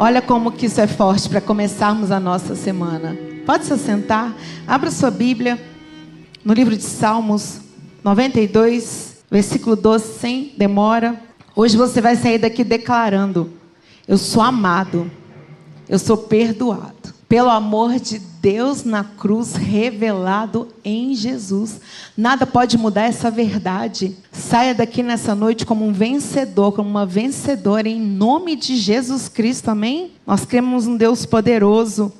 Olha como que isso é forte para começarmos a nossa semana. Pode se sentar, abra sua Bíblia no livro de Salmos 92, versículo 12, sem demora. Hoje você vai sair daqui declarando: Eu sou amado, eu sou perdoado pelo amor de Deus na cruz revelado em Jesus. Nada pode mudar essa verdade. Saia daqui nessa noite como um vencedor, como uma vencedora em nome de Jesus Cristo. Amém? Nós cremos um Deus poderoso.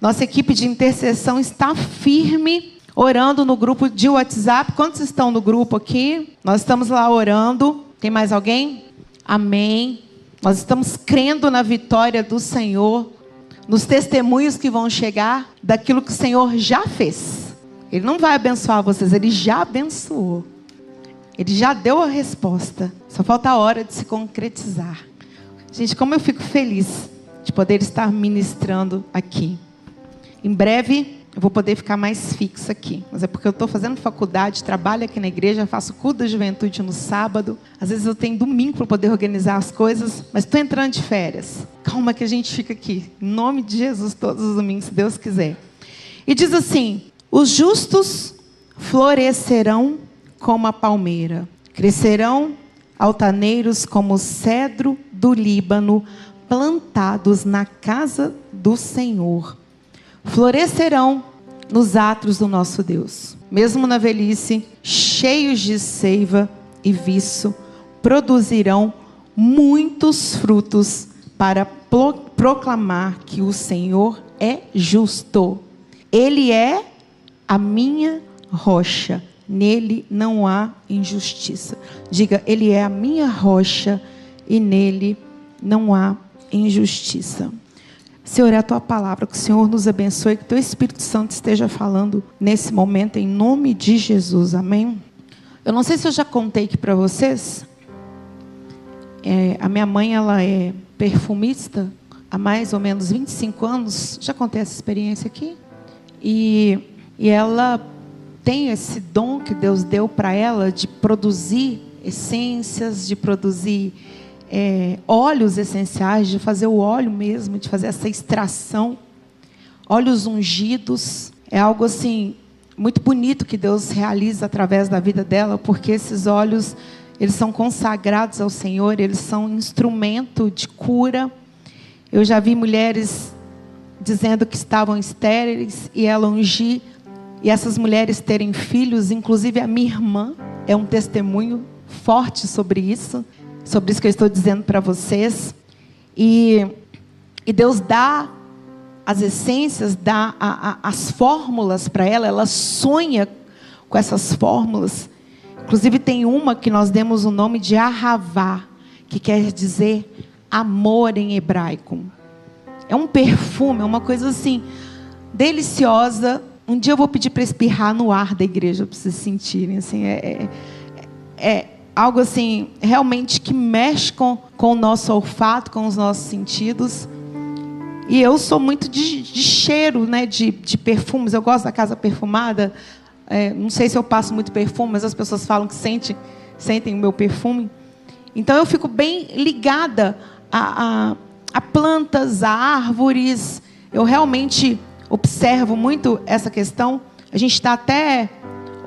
Nossa equipe de intercessão está firme orando no grupo de WhatsApp. Quantos estão no grupo aqui? Nós estamos lá orando. Tem mais alguém? Amém. Nós estamos crendo na vitória do Senhor nos testemunhos que vão chegar daquilo que o Senhor já fez. Ele não vai abençoar vocês, ele já abençoou. Ele já deu a resposta. Só falta a hora de se concretizar. Gente, como eu fico feliz de poder estar ministrando aqui. Em breve eu vou poder ficar mais fixa aqui. Mas é porque eu estou fazendo faculdade, trabalho aqui na igreja, faço culto da juventude no sábado. Às vezes eu tenho domingo para poder organizar as coisas, mas estou entrando de férias. Calma que a gente fica aqui. Em nome de Jesus, todos os domingos, se Deus quiser. E diz assim: os justos florescerão como a palmeira, crescerão altaneiros como o cedro do Líbano, plantados na casa do Senhor florescerão nos atos do nosso Deus. Mesmo na velhice, cheios de seiva e viço, produzirão muitos frutos para proclamar que o Senhor é justo. Ele é a minha rocha, nele não há injustiça. Diga, ele é a minha rocha e nele não há injustiça. Senhor, é a tua palavra, que o Senhor nos abençoe, que o teu Espírito Santo esteja falando nesse momento, em nome de Jesus, amém? Eu não sei se eu já contei aqui para vocês, é, a minha mãe, ela é perfumista há mais ou menos 25 anos, já contei essa experiência aqui, e, e ela tem esse dom que Deus deu para ela de produzir essências, de produzir é, óleos essenciais, de fazer o óleo mesmo, de fazer essa extração. Óleos ungidos. É algo assim muito bonito que Deus realiza através da vida dela, porque esses óleos eles são consagrados ao Senhor, eles são instrumento de cura. Eu já vi mulheres dizendo que estavam estéreis e ela ungir e essas mulheres terem filhos, inclusive a minha irmã é um testemunho forte sobre isso sobre isso que eu estou dizendo para vocês. E, e Deus dá as essências, dá a, a, as fórmulas para ela, ela sonha com essas fórmulas. Inclusive tem uma que nós demos o nome de Ahavá, que quer dizer amor em hebraico. É um perfume, é uma coisa assim deliciosa. Um dia eu vou pedir para espirrar no ar da igreja para vocês sentirem. Assim, é, é, é algo assim, realmente que mexe com, com o nosso olfato, com os nossos sentidos. E eu sou muito de, de cheiro, né, de, de perfumes. Eu gosto da casa perfumada. É, não sei se eu passo muito perfume, mas as pessoas falam que sente, sentem o meu perfume. Então eu fico bem ligada a, a, a plantas, a árvores. Eu realmente observo muito essa questão. A gente está até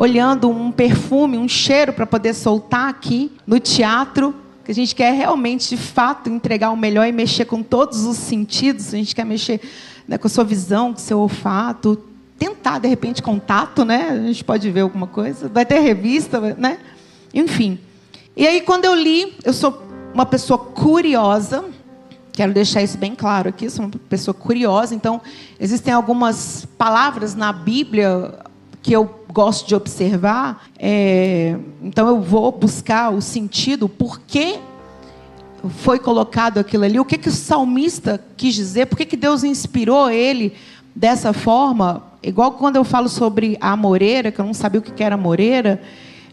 olhando um perfume, um cheiro para poder soltar aqui no teatro, que a gente quer realmente, de fato, entregar o melhor e mexer com todos os sentidos. A gente quer mexer né, com a sua visão, com o seu olfato, tentar de repente contato, né? A gente pode ver alguma coisa. Vai ter revista, né? Enfim. E aí quando eu li, eu sou uma pessoa curiosa. Quero deixar isso bem claro aqui, sou uma pessoa curiosa, então existem algumas palavras na Bíblia, que eu gosto de observar, é, então eu vou buscar o sentido, por que foi colocado aquilo ali, o que, que o salmista quis dizer, por que, que Deus inspirou ele dessa forma, igual quando eu falo sobre a moreira, que eu não sabia o que era moreira,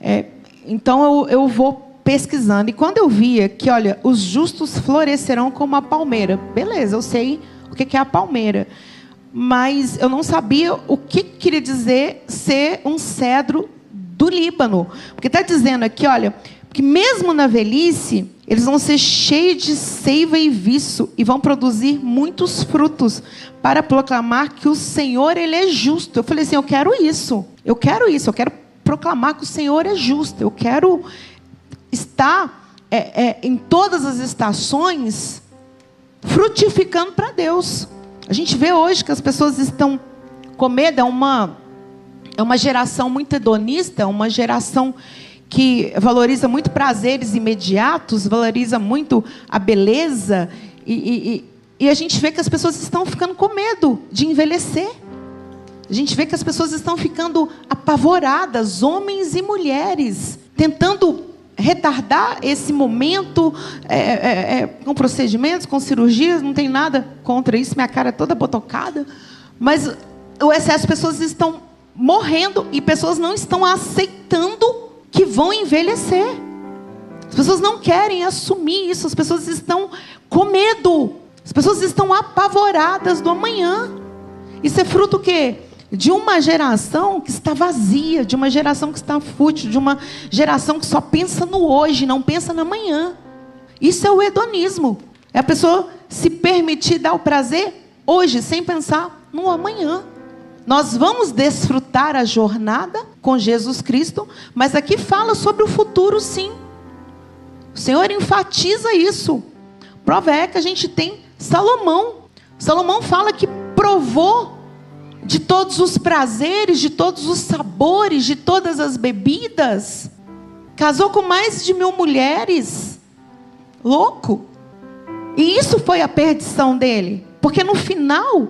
é, então eu, eu vou pesquisando, e quando eu via que, olha, os justos florescerão como a palmeira, beleza, eu sei o que é a palmeira, mas eu não sabia o que queria dizer ser um cedro do Líbano. Porque está dizendo aqui, olha, que mesmo na velhice, eles vão ser cheios de seiva e viço e vão produzir muitos frutos para proclamar que o Senhor ele é justo. Eu falei assim, eu quero isso. Eu quero isso. Eu quero proclamar que o Senhor é justo. Eu quero estar é, é, em todas as estações frutificando para Deus. A gente vê hoje que as pessoas estão com medo, é uma, é uma geração muito hedonista, uma geração que valoriza muito prazeres imediatos, valoriza muito a beleza, e, e, e, a gente vê que as pessoas estão ficando com medo de envelhecer. A gente vê que as pessoas estão ficando apavoradas, homens e mulheres, tentando retardar esse momento é, é, é, com procedimentos, com cirurgias, não tem nada contra isso, minha cara é toda botocada, mas o excesso pessoas estão morrendo e pessoas não estão aceitando que vão envelhecer. As pessoas não querem assumir isso, as pessoas estão com medo, as pessoas estão apavoradas do amanhã. Isso é fruto o quê? De uma geração que está vazia, de uma geração que está fútil, de uma geração que só pensa no hoje, não pensa no amanhã. Isso é o hedonismo. É a pessoa se permitir dar o prazer hoje, sem pensar no amanhã. Nós vamos desfrutar a jornada com Jesus Cristo, mas aqui fala sobre o futuro, sim. O Senhor enfatiza isso. Prova é que a gente tem Salomão. Salomão fala que provou de todos os prazeres, de todos os sabores, de todas as bebidas. Casou com mais de mil mulheres. Louco. E isso foi a perdição dele. Porque no final,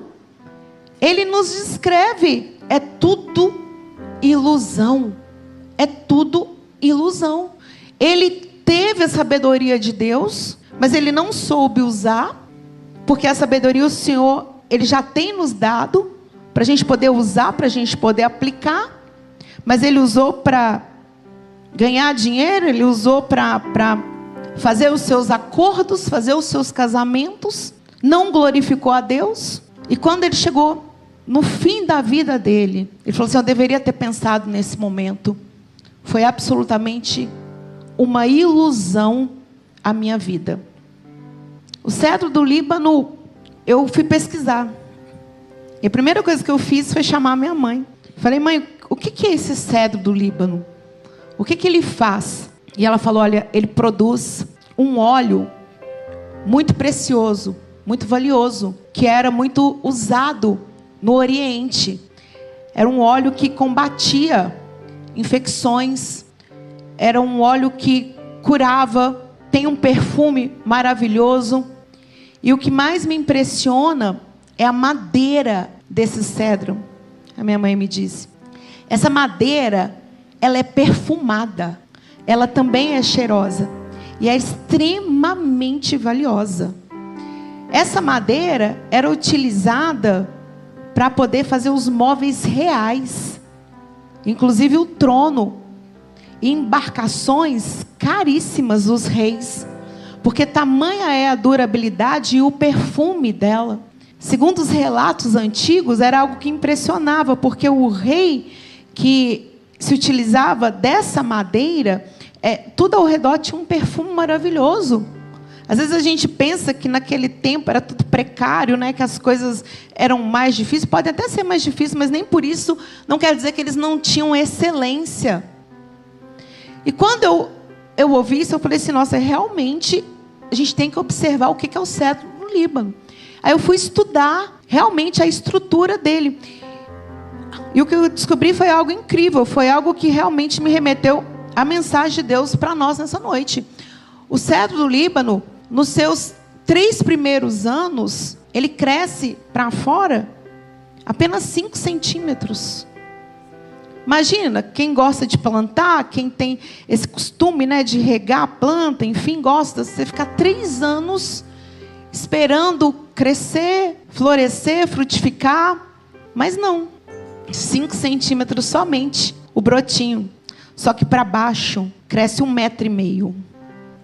ele nos descreve: é tudo ilusão. É tudo ilusão. Ele teve a sabedoria de Deus, mas ele não soube usar, porque a sabedoria o Senhor ele já tem nos dado para a gente poder usar, para a gente poder aplicar, mas ele usou para ganhar dinheiro, ele usou para fazer os seus acordos, fazer os seus casamentos, não glorificou a Deus. E quando ele chegou no fim da vida dele, ele falou assim: Eu deveria ter pensado nesse momento. Foi absolutamente uma ilusão a minha vida. O cedro do Líbano, eu fui pesquisar. E a primeira coisa que eu fiz foi chamar minha mãe. Falei, mãe, o que é esse cedro do Líbano? O que, que ele faz? E ela falou: olha, ele produz um óleo muito precioso, muito valioso, que era muito usado no Oriente. Era um óleo que combatia infecções, era um óleo que curava, tem um perfume maravilhoso. E o que mais me impressiona é a madeira desse cedro. A minha mãe me disse. Essa madeira, ela é perfumada. Ela também é cheirosa e é extremamente valiosa. Essa madeira era utilizada para poder fazer os móveis reais, inclusive o trono, e embarcações caríssimas dos reis, porque tamanha é a durabilidade e o perfume dela. Segundo os relatos antigos, era algo que impressionava, porque o rei que se utilizava dessa madeira, é, tudo ao redor tinha um perfume maravilhoso. Às vezes a gente pensa que naquele tempo era tudo precário, né? que as coisas eram mais difíceis. Pode até ser mais difícil, mas nem por isso não quer dizer que eles não tinham excelência. E quando eu, eu ouvi isso, eu falei assim: nossa, realmente a gente tem que observar o que é o cedro no Líbano. Aí eu fui estudar realmente a estrutura dele. E o que eu descobri foi algo incrível, foi algo que realmente me remeteu à mensagem de Deus para nós nessa noite. O cedro do Líbano, nos seus três primeiros anos, ele cresce para fora apenas 5 centímetros. Imagina, quem gosta de plantar, quem tem esse costume né, de regar a planta, enfim, gosta, você ficar três anos esperando crescer, florescer, frutificar, mas não. 5 centímetros somente o brotinho. Só que para baixo cresce um metro e meio.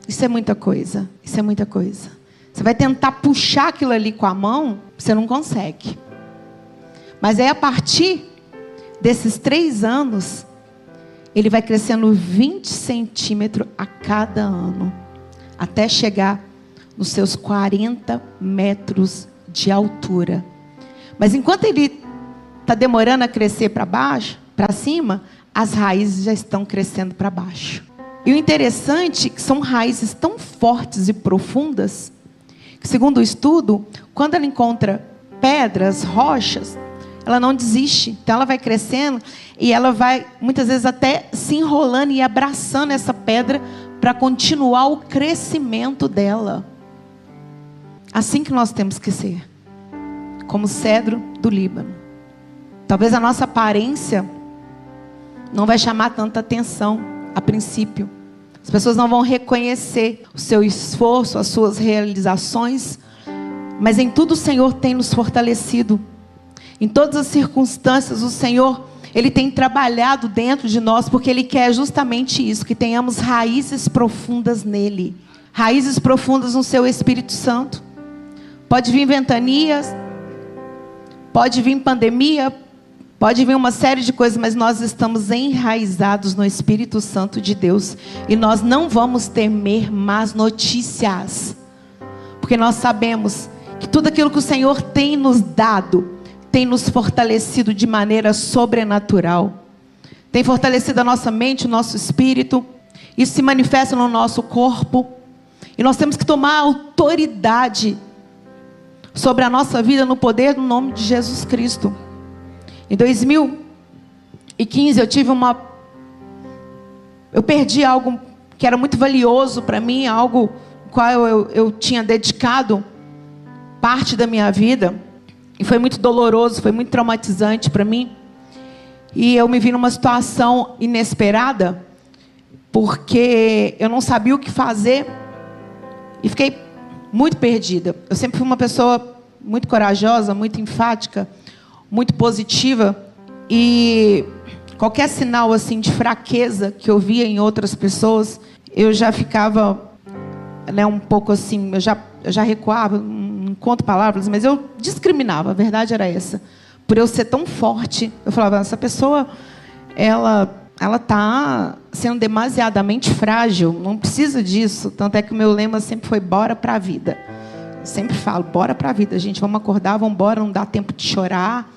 Isso é muita coisa. Isso é muita coisa. Você vai tentar puxar aquilo ali com a mão, você não consegue. Mas é a partir desses três anos ele vai crescendo 20 centímetros a cada ano, até chegar nos seus 40 metros de altura. Mas enquanto ele está demorando a crescer para baixo, para cima, as raízes já estão crescendo para baixo. E o interessante é que são raízes tão fortes e profundas que, segundo o estudo, quando ela encontra pedras, rochas, ela não desiste. Então ela vai crescendo e ela vai muitas vezes até se enrolando e abraçando essa pedra para continuar o crescimento dela. Assim que nós temos que ser, como cedro do Líbano. Talvez a nossa aparência não vai chamar tanta atenção a princípio. As pessoas não vão reconhecer o seu esforço, as suas realizações, mas em tudo o Senhor tem nos fortalecido. Em todas as circunstâncias, o Senhor, Ele tem trabalhado dentro de nós, porque Ele quer justamente isso: que tenhamos raízes profundas nele, raízes profundas no Seu Espírito Santo. Pode vir ventanias, pode vir pandemia, Pode vir uma série de coisas, mas nós estamos enraizados no Espírito Santo de Deus. E nós não vamos temer más notícias. Porque nós sabemos que tudo aquilo que o Senhor tem nos dado, tem nos fortalecido de maneira sobrenatural. Tem fortalecido a nossa mente, o nosso espírito. Isso se manifesta no nosso corpo. E nós temos que tomar autoridade sobre a nossa vida no poder do nome de Jesus Cristo. Em 2015 eu tive uma. Eu perdi algo que era muito valioso para mim, algo qual eu, eu tinha dedicado parte da minha vida. E foi muito doloroso, foi muito traumatizante para mim. E eu me vi numa situação inesperada, porque eu não sabia o que fazer e fiquei muito perdida. Eu sempre fui uma pessoa muito corajosa, muito enfática muito positiva e qualquer sinal assim de fraqueza que eu via em outras pessoas, eu já ficava né, um pouco assim, eu já, eu já recuava, não encontro palavras, mas eu discriminava, a verdade era essa. Por eu ser tão forte, eu falava, essa pessoa, ela ela está sendo demasiadamente frágil, não precisa disso. Tanto é que o meu lema sempre foi bora para a vida. Eu sempre falo, bora para a vida, gente, vamos acordar, vamos embora, não dá tempo de chorar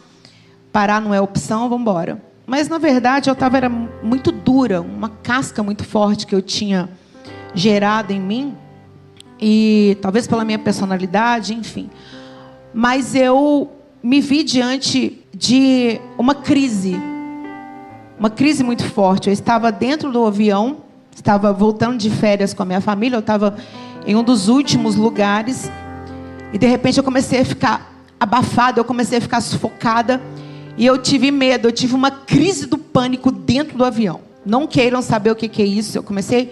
parar não é opção, vamos embora. Mas na verdade eu estava muito dura, uma casca muito forte que eu tinha gerado em mim e talvez pela minha personalidade, enfim. Mas eu me vi diante de uma crise, uma crise muito forte. Eu estava dentro do avião, estava voltando de férias com a minha família, eu estava em um dos últimos lugares e de repente eu comecei a ficar abafada, eu comecei a ficar sufocada. E eu tive medo, eu tive uma crise do pânico dentro do avião. Não queiram saber o que é isso. Eu comecei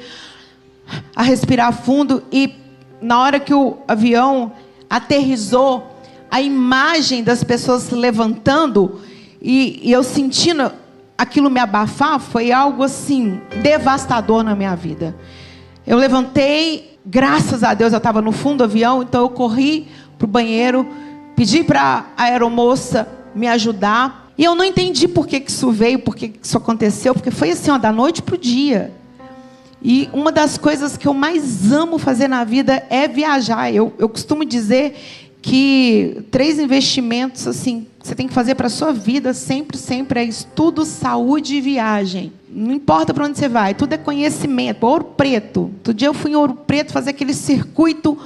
a respirar fundo e na hora que o avião aterrizou, a imagem das pessoas se levantando e, e eu sentindo aquilo me abafar foi algo assim devastador na minha vida. Eu levantei, graças a Deus eu estava no fundo do avião, então eu corri para o banheiro, pedi para a aeromoça me ajudar. E eu não entendi por que, que isso veio, por que, que isso aconteceu, porque foi assim, ó, da noite para o dia. E uma das coisas que eu mais amo fazer na vida é viajar. Eu, eu costumo dizer que três investimentos assim você tem que fazer para a sua vida sempre, sempre é estudo, saúde e viagem. Não importa para onde você vai, tudo é conhecimento. Ouro Preto. Outro dia eu fui em Ouro Preto fazer aquele circuito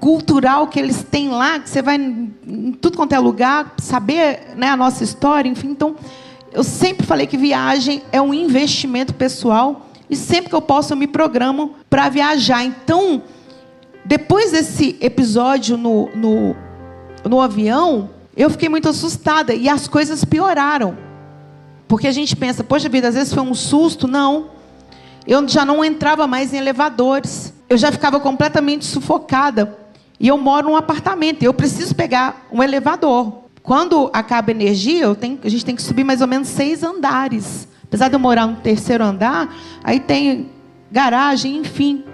cultural que eles têm lá, que você vai em tudo quanto é lugar, saber né, a nossa história, enfim. Então, eu sempre falei que viagem é um investimento pessoal e sempre que eu posso eu me programo para viajar. Então, depois desse episódio no, no, no avião, eu fiquei muito assustada e as coisas pioraram. Porque a gente pensa, poxa vida, às vezes foi um susto. Não. Eu já não entrava mais em elevadores. Eu já ficava completamente sufocada e eu moro num apartamento, eu preciso pegar um elevador. Quando acaba a energia, tenho, a gente tem que subir mais ou menos seis andares. Apesar de eu morar no terceiro andar, aí tem garagem, enfim.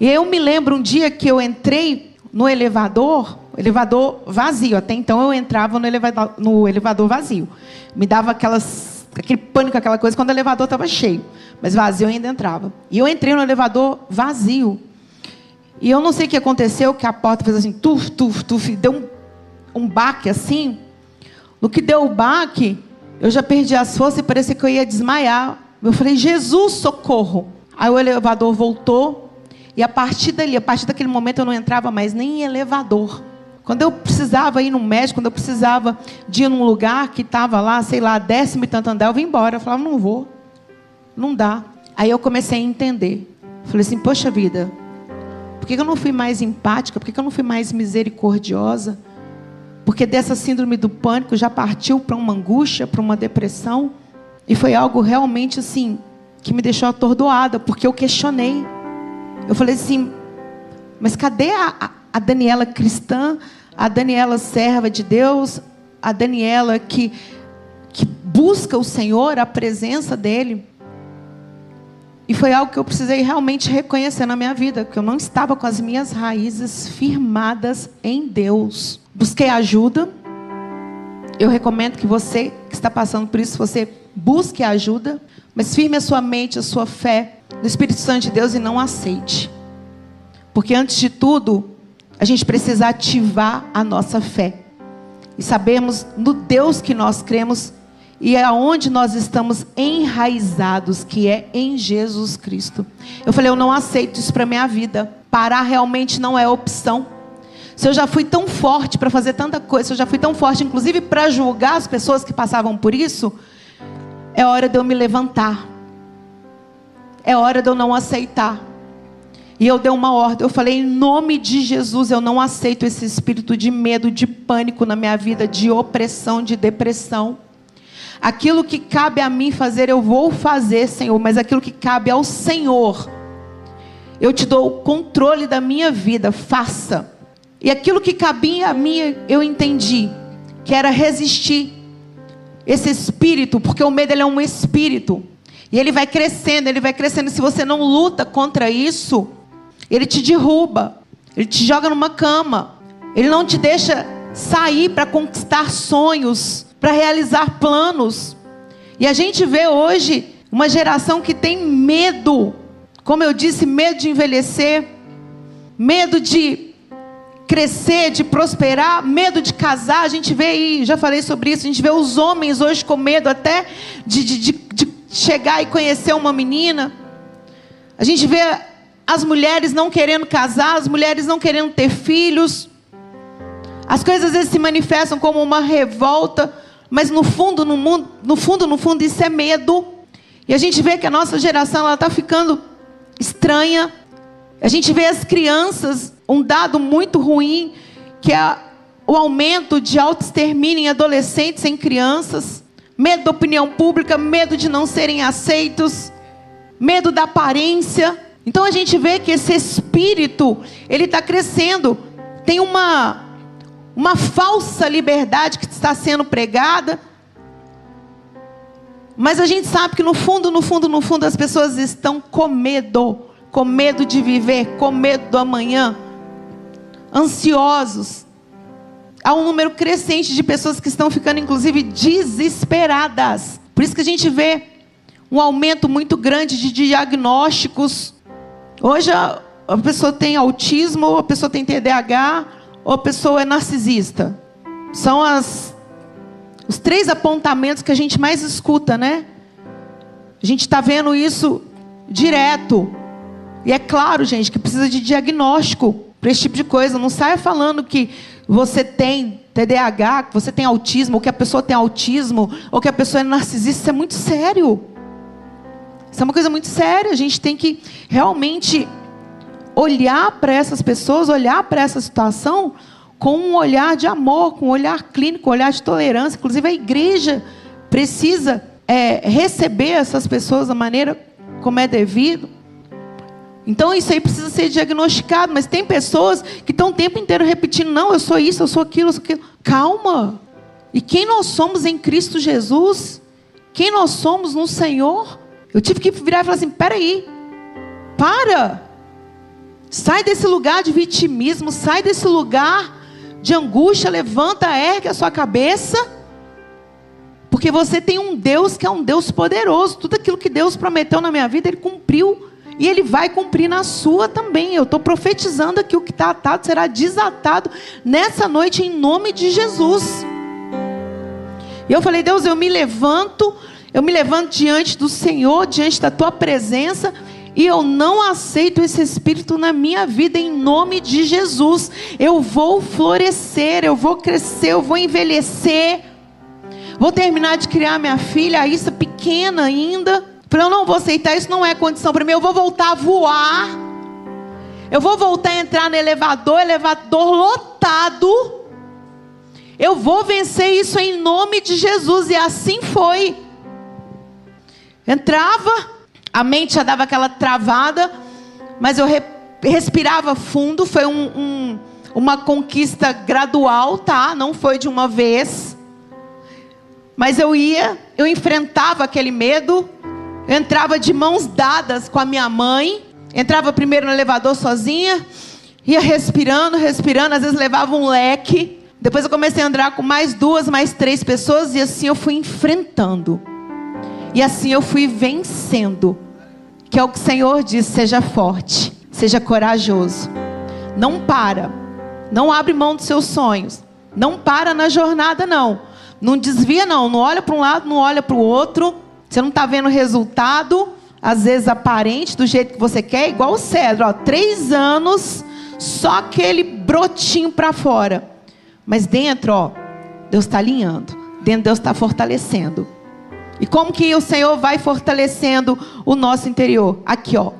E eu me lembro um dia que eu entrei no elevador, elevador vazio. Até então eu entrava no elevador, no elevador vazio. Me dava aquelas aquele pânico, aquela coisa, quando o elevador estava cheio. Mas vazio eu ainda entrava. E eu entrei no elevador vazio. E eu não sei o que aconteceu, que a porta fez assim, tuf, tuf, tuf, deu um, um baque assim. No que deu o baque, eu já perdi as forças e parecia que eu ia desmaiar. Eu falei, Jesus, socorro. Aí o elevador voltou. E a partir dali, a partir daquele momento, eu não entrava mais nem em elevador. Quando eu precisava ir no médico, quando eu precisava de ir num lugar que estava lá, sei lá, décimo e tanto andar, eu vim embora. Eu falava, não vou. Não dá. Aí eu comecei a entender. Falei assim, poxa vida, por que eu não fui mais empática? Por que eu não fui mais misericordiosa? Porque dessa síndrome do pânico já partiu para uma angústia, para uma depressão. E foi algo realmente assim, que me deixou atordoada, porque eu questionei. Eu falei assim, mas cadê a, a Daniela cristã, a Daniela serva de Deus, a Daniela que, que busca o Senhor, a presença dEle? E foi algo que eu precisei realmente reconhecer na minha vida, que eu não estava com as minhas raízes firmadas em Deus. Busquei ajuda. Eu recomendo que você que está passando por isso, você busque ajuda, mas firme a sua mente, a sua fé no Espírito Santo de Deus e não aceite. Porque antes de tudo, a gente precisa ativar a nossa fé. E sabemos no Deus que nós cremos e aonde nós estamos enraizados, que é em Jesus Cristo. Eu falei, eu não aceito isso para minha vida. Parar realmente não é opção. Se eu já fui tão forte para fazer tanta coisa, se eu já fui tão forte, inclusive para julgar as pessoas que passavam por isso, é hora de eu me levantar. É hora de eu não aceitar. E eu dei uma ordem. Eu falei, em nome de Jesus, eu não aceito esse espírito de medo, de pânico na minha vida, de opressão, de depressão. Aquilo que cabe a mim fazer, eu vou fazer, Senhor, mas aquilo que cabe ao Senhor, eu te dou o controle da minha vida, faça. E aquilo que cabia a mim, eu entendi, que era resistir esse espírito, porque o medo é um espírito. E ele vai crescendo, ele vai crescendo. Se você não luta contra isso, ele te derruba, ele te joga numa cama, ele não te deixa sair para conquistar sonhos para realizar planos. E a gente vê hoje uma geração que tem medo, como eu disse, medo de envelhecer, medo de crescer, de prosperar, medo de casar. A gente vê aí, já falei sobre isso, a gente vê os homens hoje com medo até de, de, de, de chegar e conhecer uma menina. A gente vê as mulheres não querendo casar, as mulheres não querendo ter filhos. As coisas às vezes se manifestam como uma revolta mas no fundo, no, mundo, no fundo, no fundo, isso é medo. E a gente vê que a nossa geração está ficando estranha. A gente vê as crianças, um dado muito ruim, que é o aumento de autoextermínio em adolescentes, em crianças. Medo da opinião pública, medo de não serem aceitos, medo da aparência. Então a gente vê que esse espírito, ele está crescendo. Tem uma uma falsa liberdade que está sendo pregada. Mas a gente sabe que no fundo, no fundo, no fundo, as pessoas estão com medo, com medo de viver, com medo do amanhã, ansiosos. Há um número crescente de pessoas que estão ficando, inclusive, desesperadas. Por isso que a gente vê um aumento muito grande de diagnósticos. Hoje a, a pessoa tem autismo, a pessoa tem TDAH, ou a pessoa é narcisista? São as, os três apontamentos que a gente mais escuta, né? A gente está vendo isso direto. E é claro, gente, que precisa de diagnóstico para esse tipo de coisa. Não saia falando que você tem TDAH, que você tem autismo, ou que a pessoa tem autismo, ou que a pessoa é narcisista. Isso é muito sério. Isso é uma coisa muito séria. A gente tem que realmente olhar para essas pessoas, olhar para essa situação com um olhar de amor, com um olhar clínico, um olhar de tolerância. Inclusive, a igreja precisa é, receber essas pessoas da maneira como é devido. Então, isso aí precisa ser diagnosticado. Mas tem pessoas que estão o tempo inteiro repetindo: não, eu sou isso, eu sou aquilo, eu sou aquilo. Calma. E quem nós somos em Cristo Jesus? Quem nós somos no Senhor? Eu tive que virar e falar assim: peraí, para. Sai desse lugar de vitimismo, sai desse lugar de angústia, levanta, ergue a sua cabeça. Porque você tem um Deus que é um Deus poderoso. Tudo aquilo que Deus prometeu na minha vida, Ele cumpriu. E Ele vai cumprir na sua também. Eu estou profetizando aqui o que está atado será desatado nessa noite em nome de Jesus. E eu falei, Deus, eu me levanto, eu me levanto diante do Senhor, diante da tua presença. E eu não aceito esse espírito na minha vida em nome de Jesus. Eu vou florescer, eu vou crescer, eu vou envelhecer. Vou terminar de criar minha filha, a Issa pequena ainda. Falei, eu não vou aceitar, isso não é condição para mim. Eu vou voltar a voar. Eu vou voltar a entrar no elevador, elevador lotado. Eu vou vencer isso em nome de Jesus. E assim foi. Entrava, a mente já dava aquela travada, mas eu re respirava fundo. Foi um, um, uma conquista gradual, tá? Não foi de uma vez. Mas eu ia, eu enfrentava aquele medo, entrava de mãos dadas com a minha mãe. Entrava primeiro no elevador sozinha. Ia respirando, respirando. Às vezes levava um leque. Depois eu comecei a andar com mais duas, mais três pessoas. E assim eu fui enfrentando. E assim eu fui vencendo. Que é o que o Senhor diz: seja forte, seja corajoso. Não para. Não abre mão dos seus sonhos. Não para na jornada, não. Não desvia, não. Não olha para um lado, não olha para o outro. Você não está vendo resultado, às vezes aparente, do jeito que você quer, igual o cedro. Ó, três anos, só aquele brotinho para fora. Mas dentro, ó, Deus está alinhando. Dentro, Deus está fortalecendo. E como que o Senhor vai fortalecendo o nosso interior? Aqui, ó.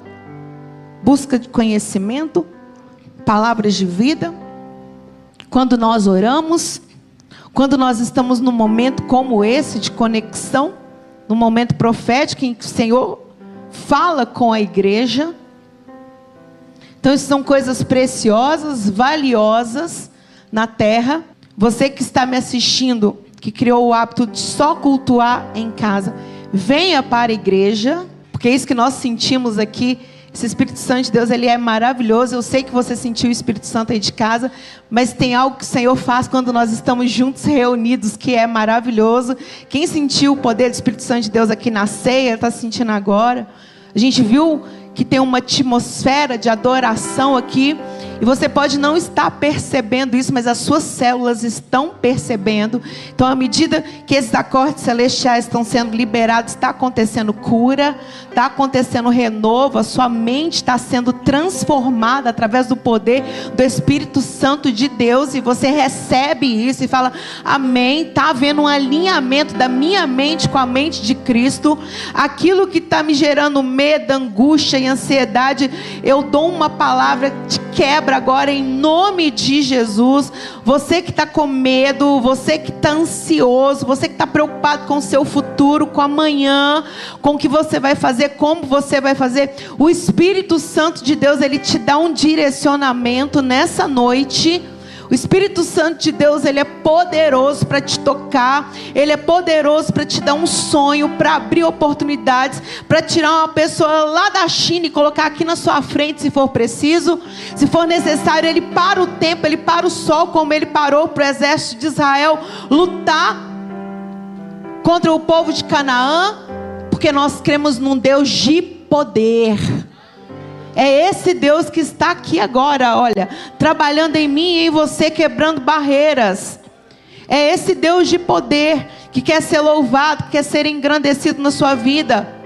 Busca de conhecimento, palavras de vida. Quando nós oramos, quando nós estamos num momento como esse de conexão, no momento profético em que o Senhor fala com a igreja. Então, isso são coisas preciosas, valiosas na terra. Você que está me assistindo, que criou o hábito de só cultuar em casa, venha para a igreja, porque é isso que nós sentimos aqui esse Espírito Santo de Deus, ele é maravilhoso. Eu sei que você sentiu o Espírito Santo aí de casa, mas tem algo que o Senhor faz quando nós estamos juntos, reunidos, que é maravilhoso. Quem sentiu o poder do Espírito Santo de Deus aqui na ceia, está sentindo agora. A gente viu que tem uma atmosfera de adoração aqui. E você pode não estar percebendo isso, mas as suas células estão percebendo. Então, à medida que esses acordes celestiais estão sendo liberados, está acontecendo cura, está acontecendo renovo, a sua mente está sendo transformada através do poder do Espírito Santo de Deus. E você recebe isso e fala: Amém. Está havendo um alinhamento da minha mente com a mente de Cristo. Aquilo que está me gerando medo, angústia e ansiedade, eu dou uma palavra de quebra agora em nome de Jesus. Você que está com medo, você que está ansioso, você que está preocupado com o seu futuro, com amanhã, com o que você vai fazer, como você vai fazer, o Espírito Santo de Deus, ele te dá um direcionamento nessa noite o Espírito Santo de Deus, ele é poderoso para te tocar, ele é poderoso para te dar um sonho, para abrir oportunidades, para tirar uma pessoa lá da China e colocar aqui na sua frente, se for preciso. Se for necessário, ele para o tempo, ele para o sol, como ele parou para o exército de Israel lutar contra o povo de Canaã, porque nós cremos num Deus de poder. É esse Deus que está aqui agora, olha, trabalhando em mim e em você, quebrando barreiras. É esse Deus de poder que quer ser louvado, que quer ser engrandecido na sua vida.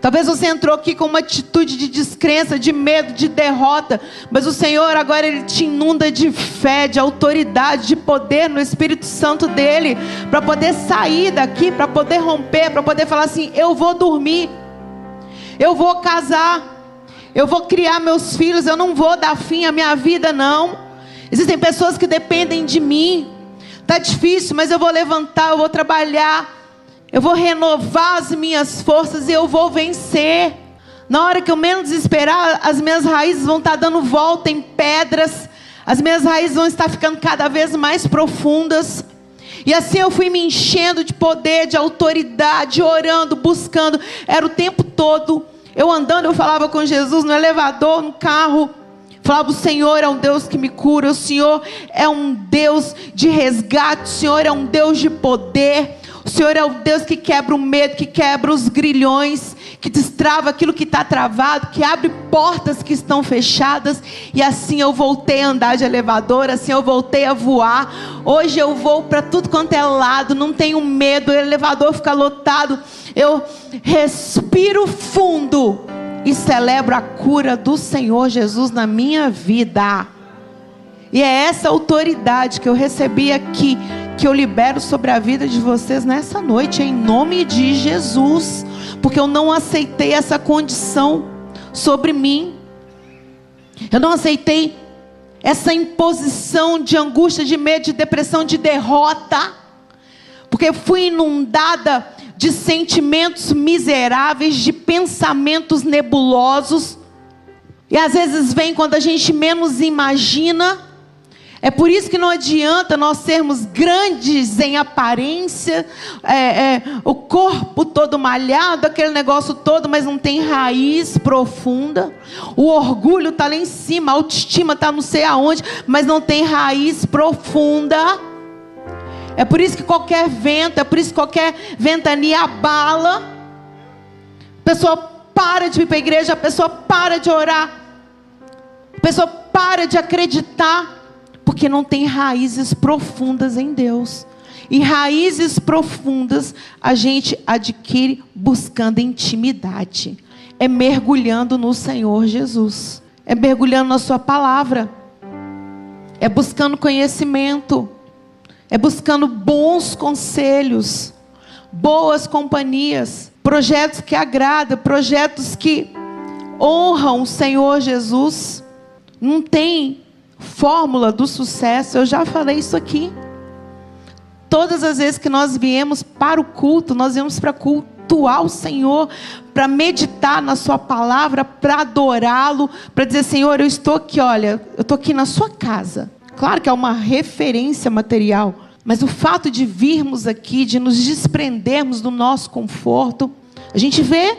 Talvez você entrou aqui com uma atitude de descrença, de medo, de derrota, mas o Senhor agora ele te inunda de fé, de autoridade, de poder no Espírito Santo dele, para poder sair daqui, para poder romper, para poder falar assim: eu vou dormir, eu vou casar, eu vou criar meus filhos, eu não vou dar fim à minha vida, não. Existem pessoas que dependem de mim. Tá difícil, mas eu vou levantar, eu vou trabalhar, eu vou renovar as minhas forças e eu vou vencer. Na hora que eu menos esperar, as minhas raízes vão estar dando volta em pedras, as minhas raízes vão estar ficando cada vez mais profundas. E assim eu fui me enchendo de poder, de autoridade, orando, buscando, era o tempo todo eu andando, eu falava com Jesus no elevador, no carro. Falava, o Senhor é um Deus que me cura, o Senhor é um Deus de resgate, o Senhor é um Deus de poder, o Senhor é o Deus que quebra o medo, que quebra os grilhões, que destrava aquilo que está travado, que abre portas que estão fechadas. E assim eu voltei a andar de elevador, assim eu voltei a voar. Hoje eu vou para tudo quanto é lado, não tenho medo, o elevador fica lotado. Eu respiro fundo e celebro a cura do Senhor Jesus na minha vida. E é essa autoridade que eu recebi aqui, que eu libero sobre a vida de vocês nessa noite, em nome de Jesus, porque eu não aceitei essa condição sobre mim, eu não aceitei essa imposição de angústia, de medo, de depressão, de derrota, porque fui inundada de sentimentos miseráveis, de pensamentos nebulosos, e às vezes vem quando a gente menos imagina. É por isso que não adianta nós sermos grandes em aparência, é, é, o corpo todo malhado, aquele negócio todo, mas não tem raiz profunda. O orgulho está lá em cima, a autoestima está não sei aonde, mas não tem raiz profunda. É por isso que qualquer vento, é por isso que qualquer ventania abala. A pessoa para de vir para a igreja, a pessoa para de orar, a pessoa para de acreditar porque não tem raízes profundas em Deus. E raízes profundas a gente adquire buscando intimidade. É mergulhando no Senhor Jesus. É mergulhando na Sua palavra. É buscando conhecimento. É buscando bons conselhos. Boas companhias. Projetos que agradam. Projetos que honram o Senhor Jesus. Não tem fórmula do sucesso, eu já falei isso aqui. Todas as vezes que nós viemos para o culto, nós viemos para cultuar o Senhor, para meditar na Sua palavra, para adorá-lo, para dizer: Senhor, eu estou aqui, olha, eu estou aqui na Sua casa. Claro que é uma referência material, mas o fato de virmos aqui, de nos desprendermos do nosso conforto, a gente vê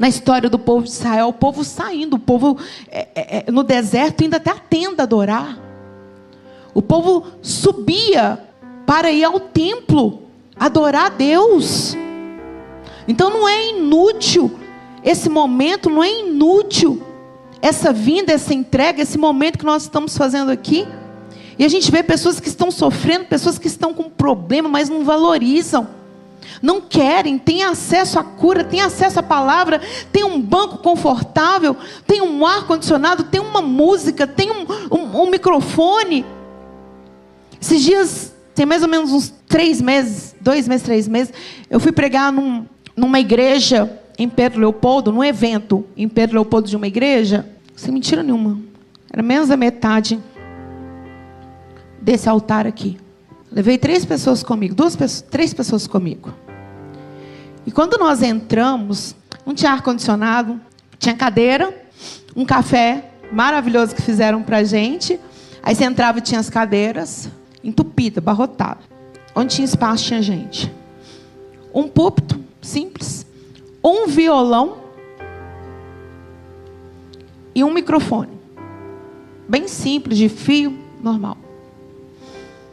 na história do povo de Israel, o povo saindo, o povo é, é, é, no deserto indo até a tenda adorar. O povo subia para ir ao templo adorar a Deus. Então não é inútil esse momento, não é inútil essa vinda, essa entrega, esse momento que nós estamos fazendo aqui. E a gente vê pessoas que estão sofrendo, pessoas que estão com problema, mas não valorizam não querem, têm acesso à cura, têm acesso à palavra, tem um banco confortável, tem um ar condicionado, tem uma música, tem um, um, um microfone. Esses dias, tem mais ou menos uns três meses, dois meses, três meses, eu fui pregar num, numa igreja em Pedro Leopoldo, num evento em Pedro Leopoldo de uma igreja, sem mentira nenhuma, era menos da metade desse altar aqui. Levei três pessoas comigo, duas pessoas, três pessoas comigo. E quando nós entramos, não tinha ar-condicionado, tinha cadeira, um café maravilhoso que fizeram pra gente. Aí você entrava e tinha as cadeiras, entupida, barrotada. Onde tinha espaço tinha gente. Um púlpito simples, um violão e um microfone. Bem simples, de fio normal.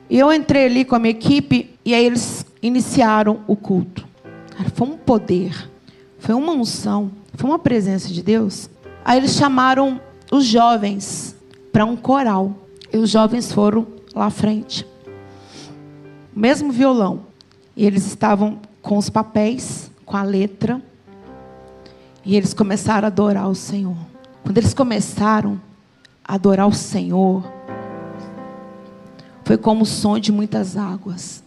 E eu entrei ali com a minha equipe e aí eles iniciaram o culto. Cara, foi um poder, foi uma unção, foi uma presença de Deus. Aí eles chamaram os jovens para um coral. E os jovens foram lá à frente. Mesmo violão. E eles estavam com os papéis, com a letra. E eles começaram a adorar o Senhor. Quando eles começaram a adorar o Senhor, foi como o som de muitas águas.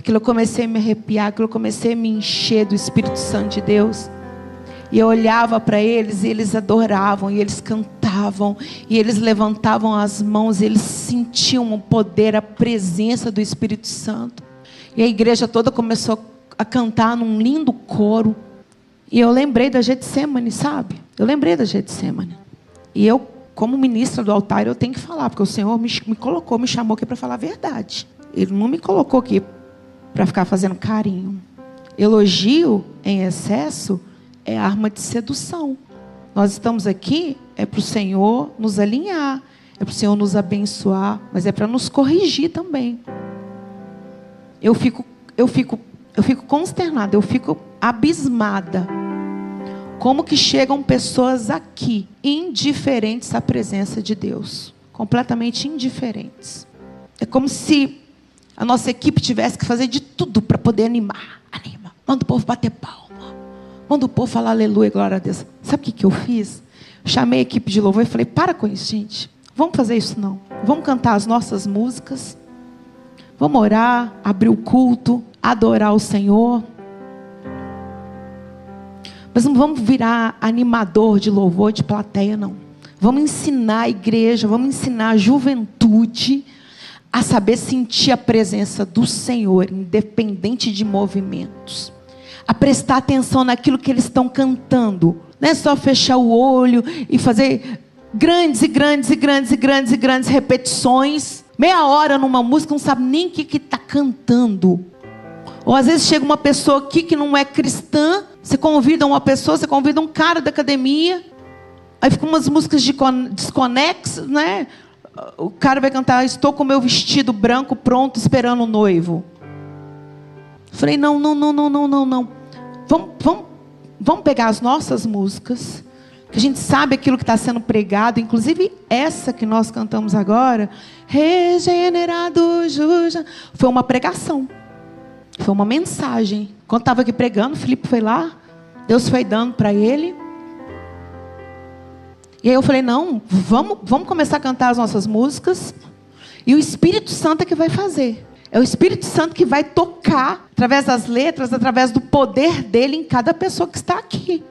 Aquilo eu comecei a me arrepiar, aquilo eu comecei a me encher do Espírito Santo de Deus. E eu olhava para eles e eles adoravam, e eles cantavam, e eles levantavam as mãos, e eles sentiam o poder, a presença do Espírito Santo. E a igreja toda começou a cantar num lindo coro. E eu lembrei da Getsemane, sabe? Eu lembrei da Getsemane. E eu como ministra do altar, eu tenho que falar, porque o Senhor me, me colocou, me chamou aqui para falar a verdade. Ele não me colocou aqui para ficar fazendo carinho. Elogio em excesso é arma de sedução. Nós estamos aqui é para o Senhor nos alinhar, é para o Senhor nos abençoar, mas é para nos corrigir também. Eu fico, eu fico, eu fico consternada, eu fico abismada. Como que chegam pessoas aqui indiferentes à presença de Deus, completamente indiferentes. É como se a nossa equipe tivesse que fazer de tudo para poder animar. Anima. Manda o povo bater palma. Manda o povo falar aleluia, glória a Deus. Sabe o que, que eu fiz? Chamei a equipe de louvor e falei: para com isso, gente. Vamos fazer isso não. Vamos cantar as nossas músicas. Vamos orar, abrir o culto, adorar o Senhor. Mas não vamos virar animador de louvor de plateia, não. Vamos ensinar a igreja, vamos ensinar a juventude a saber sentir a presença do Senhor, independente de movimentos. A prestar atenção naquilo que eles estão cantando. Não é só fechar o olho e fazer grandes e grandes e grandes e grandes e grandes repetições. Meia hora numa música, não sabe nem o que está cantando. Ou às vezes chega uma pessoa aqui que não é cristã, você convida uma pessoa, você convida um cara da academia, aí ficam umas músicas desconexas, né? O cara vai cantar, estou com meu vestido branco pronto, esperando o noivo. Falei, não, não, não, não, não, não, não. Vamos, vamos, vamos pegar as nossas músicas, que a gente sabe aquilo que está sendo pregado, inclusive essa que nós cantamos agora, regenerado, juja, foi uma pregação, foi uma mensagem. Quando estava aqui pregando, Felipe foi lá, Deus foi dando para ele. E aí eu falei: não, vamos, vamos começar a cantar as nossas músicas. E o Espírito Santo é que vai fazer. É o Espírito Santo que vai tocar através das letras, através do poder dele em cada pessoa que está aqui.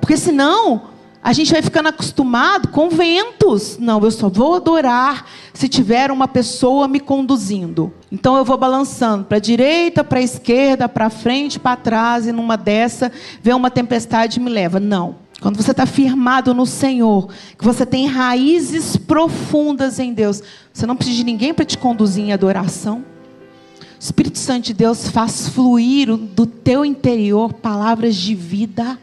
Porque senão a gente vai ficando acostumado com ventos. Não, eu só vou adorar se tiver uma pessoa me conduzindo. Então eu vou balançando para a direita, para a esquerda, para frente, para trás, e numa dessa vem uma tempestade e me leva. Não. Quando você está firmado no Senhor, que você tem raízes profundas em Deus, você não precisa de ninguém para te conduzir em adoração. O Espírito Santo de Deus faz fluir do teu interior palavras de vida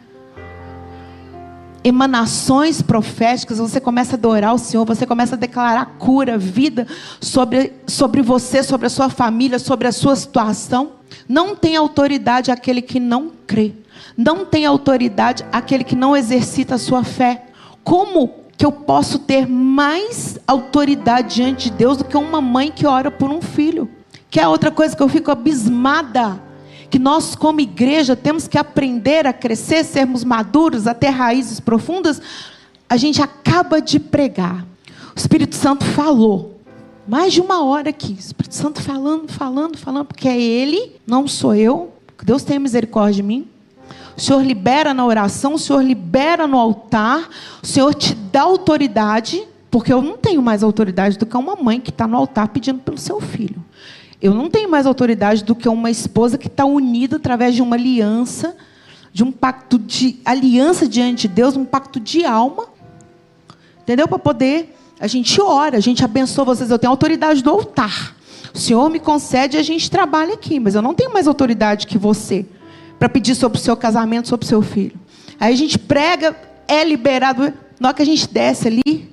emanações proféticas, você começa a adorar o Senhor, você começa a declarar cura, vida sobre, sobre você, sobre a sua família, sobre a sua situação. Não tem autoridade aquele que não crê. Não tem autoridade aquele que não exercita a sua fé. Como que eu posso ter mais autoridade diante de Deus do que uma mãe que ora por um filho? Que é outra coisa que eu fico abismada que nós, como igreja, temos que aprender a crescer, sermos maduros, a ter raízes profundas, a gente acaba de pregar. O Espírito Santo falou. Mais de uma hora aqui. O Espírito Santo falando, falando, falando, porque é Ele, não sou eu. Deus tenha misericórdia de mim. O Senhor libera na oração, o Senhor libera no altar, o Senhor te dá autoridade, porque eu não tenho mais autoridade do que uma mãe que está no altar pedindo pelo seu filho. Eu não tenho mais autoridade do que uma esposa que está unida através de uma aliança, de um pacto de aliança diante de Deus, um pacto de alma. Entendeu? Para poder. A gente ora, a gente abençoa vocês. Eu tenho autoridade do altar. O Senhor me concede e a gente trabalha aqui, mas eu não tenho mais autoridade que você para pedir sobre o seu casamento, sobre o seu filho. Aí a gente prega, é liberado. Na hora que a gente desce ali,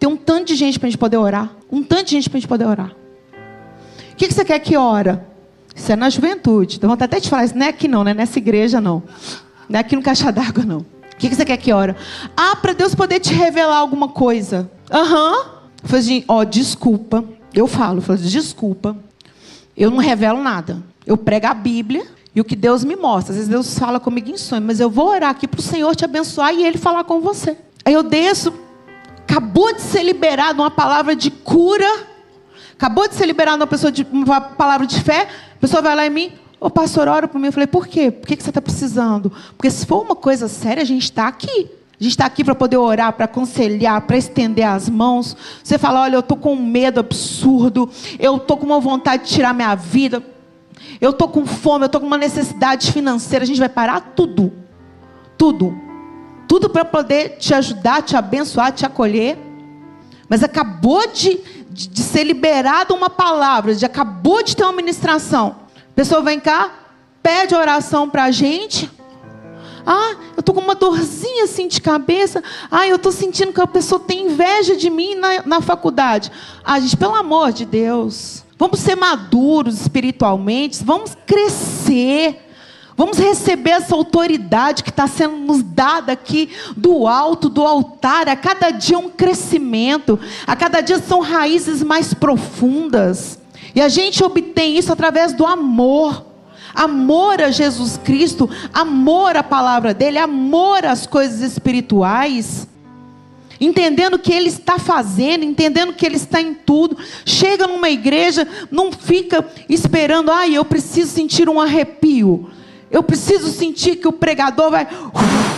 tem um tanto de gente para a gente poder orar. Um tanto de gente para a gente poder orar. O que, que você quer que ora? Isso é na juventude. Então, até te falar isso. Não é aqui não, não é nessa igreja não. Não é aqui no caixa d'água não. O que, que você quer que ora? Ah, para Deus poder te revelar alguma coisa. Aham. Uhum. Eu falei assim, ó, desculpa. Eu falo, falo, desculpa. Eu não revelo nada. Eu prego a Bíblia e o que Deus me mostra. Às vezes Deus fala comigo em sonho, mas eu vou orar aqui para o Senhor te abençoar e Ele falar com você. Aí eu desço, acabou de ser liberada uma palavra de cura Acabou de ser liberada uma, pessoa de, uma palavra de fé, a pessoa vai lá em mim, ô pastor, ora por mim. Eu falei, por quê? Por que, que você está precisando? Porque se for uma coisa séria, a gente está aqui. A gente está aqui para poder orar, para aconselhar, para estender as mãos. Você fala, olha, eu estou com um medo absurdo, eu estou com uma vontade de tirar minha vida, eu estou com fome, eu estou com uma necessidade financeira. A gente vai parar tudo. Tudo. Tudo para poder te ajudar, te abençoar, te acolher. Mas acabou de, de, de ser liberada uma palavra, de acabou de ter uma ministração. A pessoa vem cá, pede oração para a gente. Ah, eu tô com uma dorzinha assim de cabeça. Ah, eu tô sentindo que a pessoa tem inveja de mim na, na faculdade. Ah, gente, pelo amor de Deus. Vamos ser maduros espiritualmente, vamos crescer. Vamos receber essa autoridade que está sendo nos dada aqui do alto, do altar. A cada dia um crescimento, a cada dia são raízes mais profundas. E a gente obtém isso através do amor. Amor a Jesus Cristo, amor à palavra dele, amor às coisas espirituais entendendo o que ele está fazendo, entendendo que ele está em tudo. Chega numa igreja, não fica esperando, ai, ah, eu preciso sentir um arrepio. Eu preciso sentir que o pregador vai.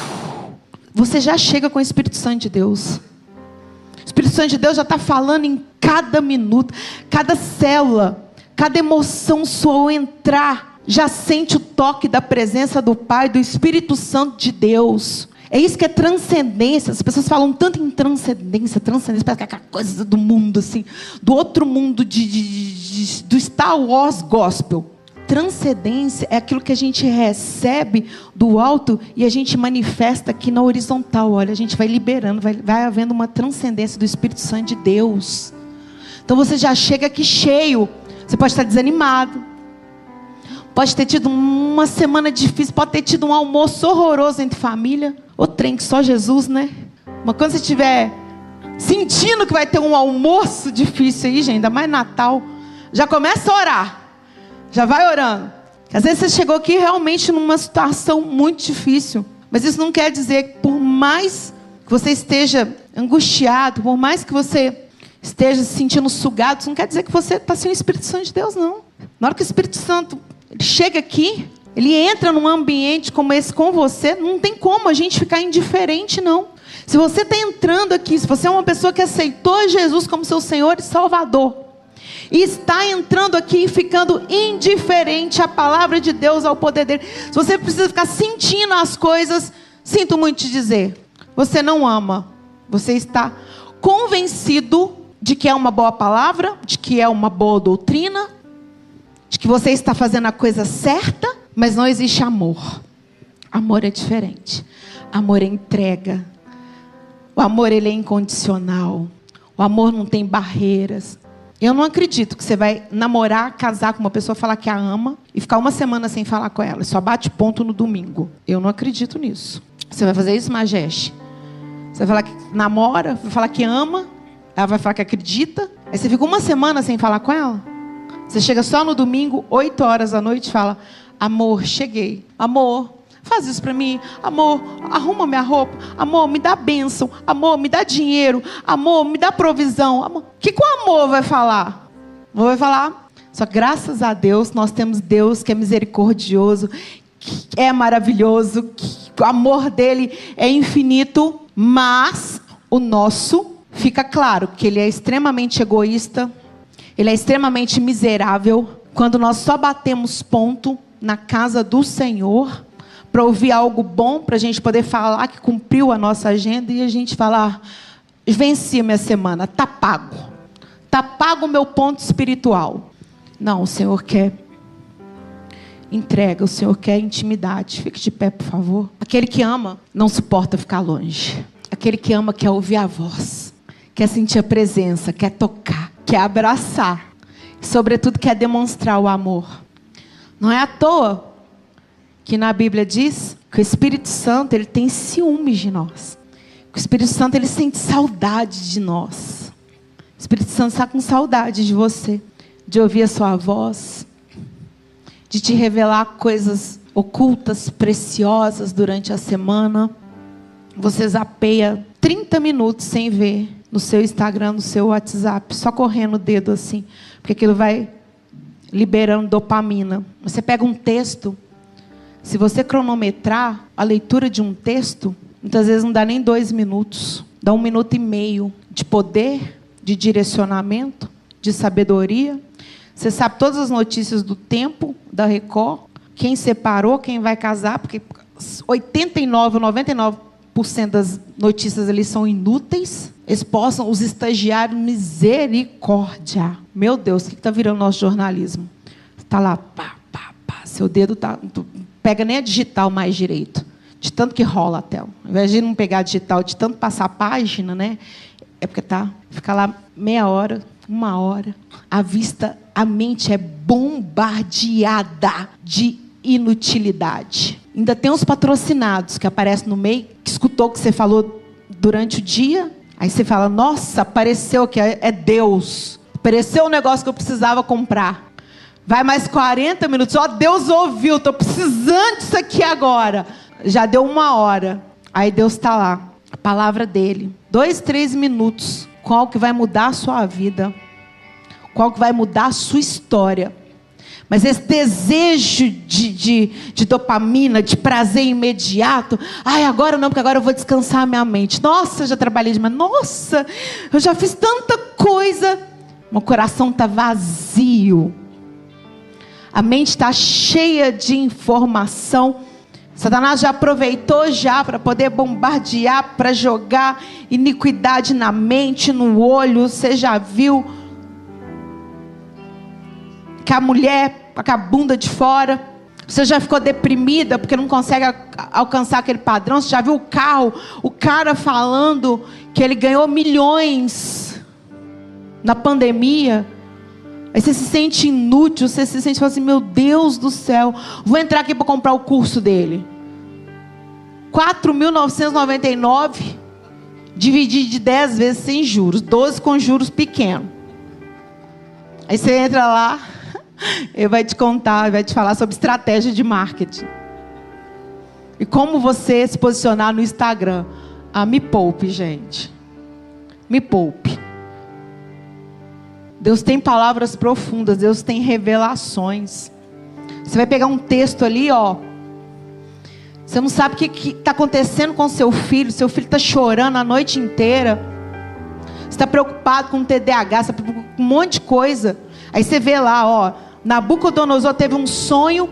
Você já chega com o Espírito Santo de Deus. O Espírito Santo de Deus já está falando em cada minuto, cada célula, cada emoção sua entrar, já sente o toque da presença do Pai, do Espírito Santo de Deus. É isso que é transcendência. As pessoas falam tanto em transcendência, transcendência, parece que é aquela coisa do mundo, assim, do outro mundo de, de, de, do Star Wars Gospel. Transcendência é aquilo que a gente recebe do alto e a gente manifesta aqui na horizontal. Olha, a gente vai liberando, vai, vai havendo uma transcendência do Espírito Santo de Deus. Então você já chega aqui cheio. Você pode estar desanimado, pode ter tido uma semana difícil, pode ter tido um almoço horroroso entre família. O trem que só Jesus, né? Mas quando você estiver sentindo que vai ter um almoço difícil aí, gente, ainda mais Natal, já começa a orar. Já vai orando. Às vezes você chegou aqui realmente numa situação muito difícil. Mas isso não quer dizer que por mais que você esteja angustiado, por mais que você esteja se sentindo sugado, isso não quer dizer que você está sem o Espírito Santo de Deus, não. Na hora que o Espírito Santo chega aqui, ele entra num ambiente como esse com você, não tem como a gente ficar indiferente, não. Se você está entrando aqui, se você é uma pessoa que aceitou Jesus como seu Senhor e Salvador, e está entrando aqui e ficando indiferente à palavra de Deus, ao poder dele, se você precisa ficar sentindo as coisas, sinto muito te dizer, você não ama, você está convencido de que é uma boa palavra, de que é uma boa doutrina, de que você está fazendo a coisa certa, mas não existe amor. Amor é diferente. Amor é entrega. O amor ele é incondicional. O amor não tem barreiras. Eu não acredito que você vai namorar, casar com uma pessoa, falar que a ama e ficar uma semana sem falar com ela. Só bate ponto no domingo. Eu não acredito nisso. Você vai fazer isso, Majeste? Você vai falar que namora, vai falar que ama, ela vai falar que acredita. Aí você fica uma semana sem falar com ela. Você chega só no domingo, 8 horas da noite, e fala: Amor, cheguei. Amor, faz isso para mim. Amor, arruma minha roupa. Amor, me dá bênção. Amor, me dá dinheiro. Amor, me dá provisão. O que, que o amor vai falar? O amor vai falar. Só graças a Deus nós temos Deus que é misericordioso, que é maravilhoso, que o amor dele é infinito, mas o nosso fica claro que ele é extremamente egoísta, ele é extremamente miserável. Quando nós só batemos ponto na casa do Senhor para ouvir algo bom, para a gente poder falar que cumpriu a nossa agenda e a gente falar: venci minha semana, tá pago, tá pago o meu ponto espiritual. Não, o Senhor quer entrega, o Senhor quer intimidade. Fique de pé, por favor. Aquele que ama não suporta ficar longe. Aquele que ama quer ouvir a voz, quer sentir a presença, quer tocar, quer abraçar, sobretudo quer demonstrar o amor. Não é à toa que na Bíblia diz que o Espírito Santo ele tem ciúmes de nós. Que o Espírito Santo ele sente saudade de nós. O Espírito Santo está com saudade de você, de ouvir a sua voz, de te revelar coisas ocultas, preciosas durante a semana. Você zapeia 30 minutos sem ver no seu Instagram, no seu WhatsApp, só correndo o dedo assim, porque aquilo vai liberando dopamina. Você pega um texto, se você cronometrar a leitura de um texto, muitas vezes não dá nem dois minutos, dá um minuto e meio de poder, de direcionamento, de sabedoria. Você sabe todas as notícias do tempo da Record, quem separou, quem vai casar, porque 89, 99% das notícias ali são inúteis. Eles possam, os estagiários, misericórdia. Meu Deus, o que está virando nosso jornalismo? Está lá, pá, pá, pá. Seu dedo tá, pega nem a digital mais direito. De tanto que rola a tela. Ao invés de não pegar digital, de tanto passar a página, né? É porque tá, fica lá meia hora, uma hora. A vista, a mente é bombardeada de inutilidade. Ainda tem uns patrocinados que aparecem no meio, que escutou o que você falou durante o dia. Aí você fala, nossa, apareceu que é Deus. Apareceu um negócio que eu precisava comprar. Vai mais 40 minutos. Ó, oh, Deus ouviu, estou precisando disso aqui agora. Já deu uma hora. Aí Deus está lá. A palavra dele. Dois, três minutos. Qual que vai mudar a sua vida? Qual que vai mudar a sua história? Mas esse desejo de, de, de, dopamina, de prazer imediato. Ai, agora não, porque agora eu vou descansar minha mente. Nossa, já trabalhei demais. Nossa, eu já fiz tanta coisa. Meu coração está vazio. A mente está cheia de informação. Satanás já aproveitou já para poder bombardear, para jogar iniquidade na mente, no olho. Você já viu que a mulher com a bunda de fora. Você já ficou deprimida porque não consegue alcançar aquele padrão? Você já viu o carro, o cara falando que ele ganhou milhões na pandemia? Aí você se sente inútil, você se sente assim, meu Deus do céu, vou entrar aqui para comprar o curso dele. 4.999 dividir de 10 vezes sem juros, 12 com juros pequenos. Aí você entra lá, ele vai te contar, vai te falar sobre estratégia de marketing. E como você se posicionar no Instagram. Ah, me poupe, gente. Me poupe. Deus tem palavras profundas, Deus tem revelações. Você vai pegar um texto ali, ó. Você não sabe o que está acontecendo com seu filho. Seu filho está chorando a noite inteira. Você está preocupado com o TDAH, você está preocupado com um monte de coisa. Aí você vê lá, ó. Nabucodonosor teve um sonho.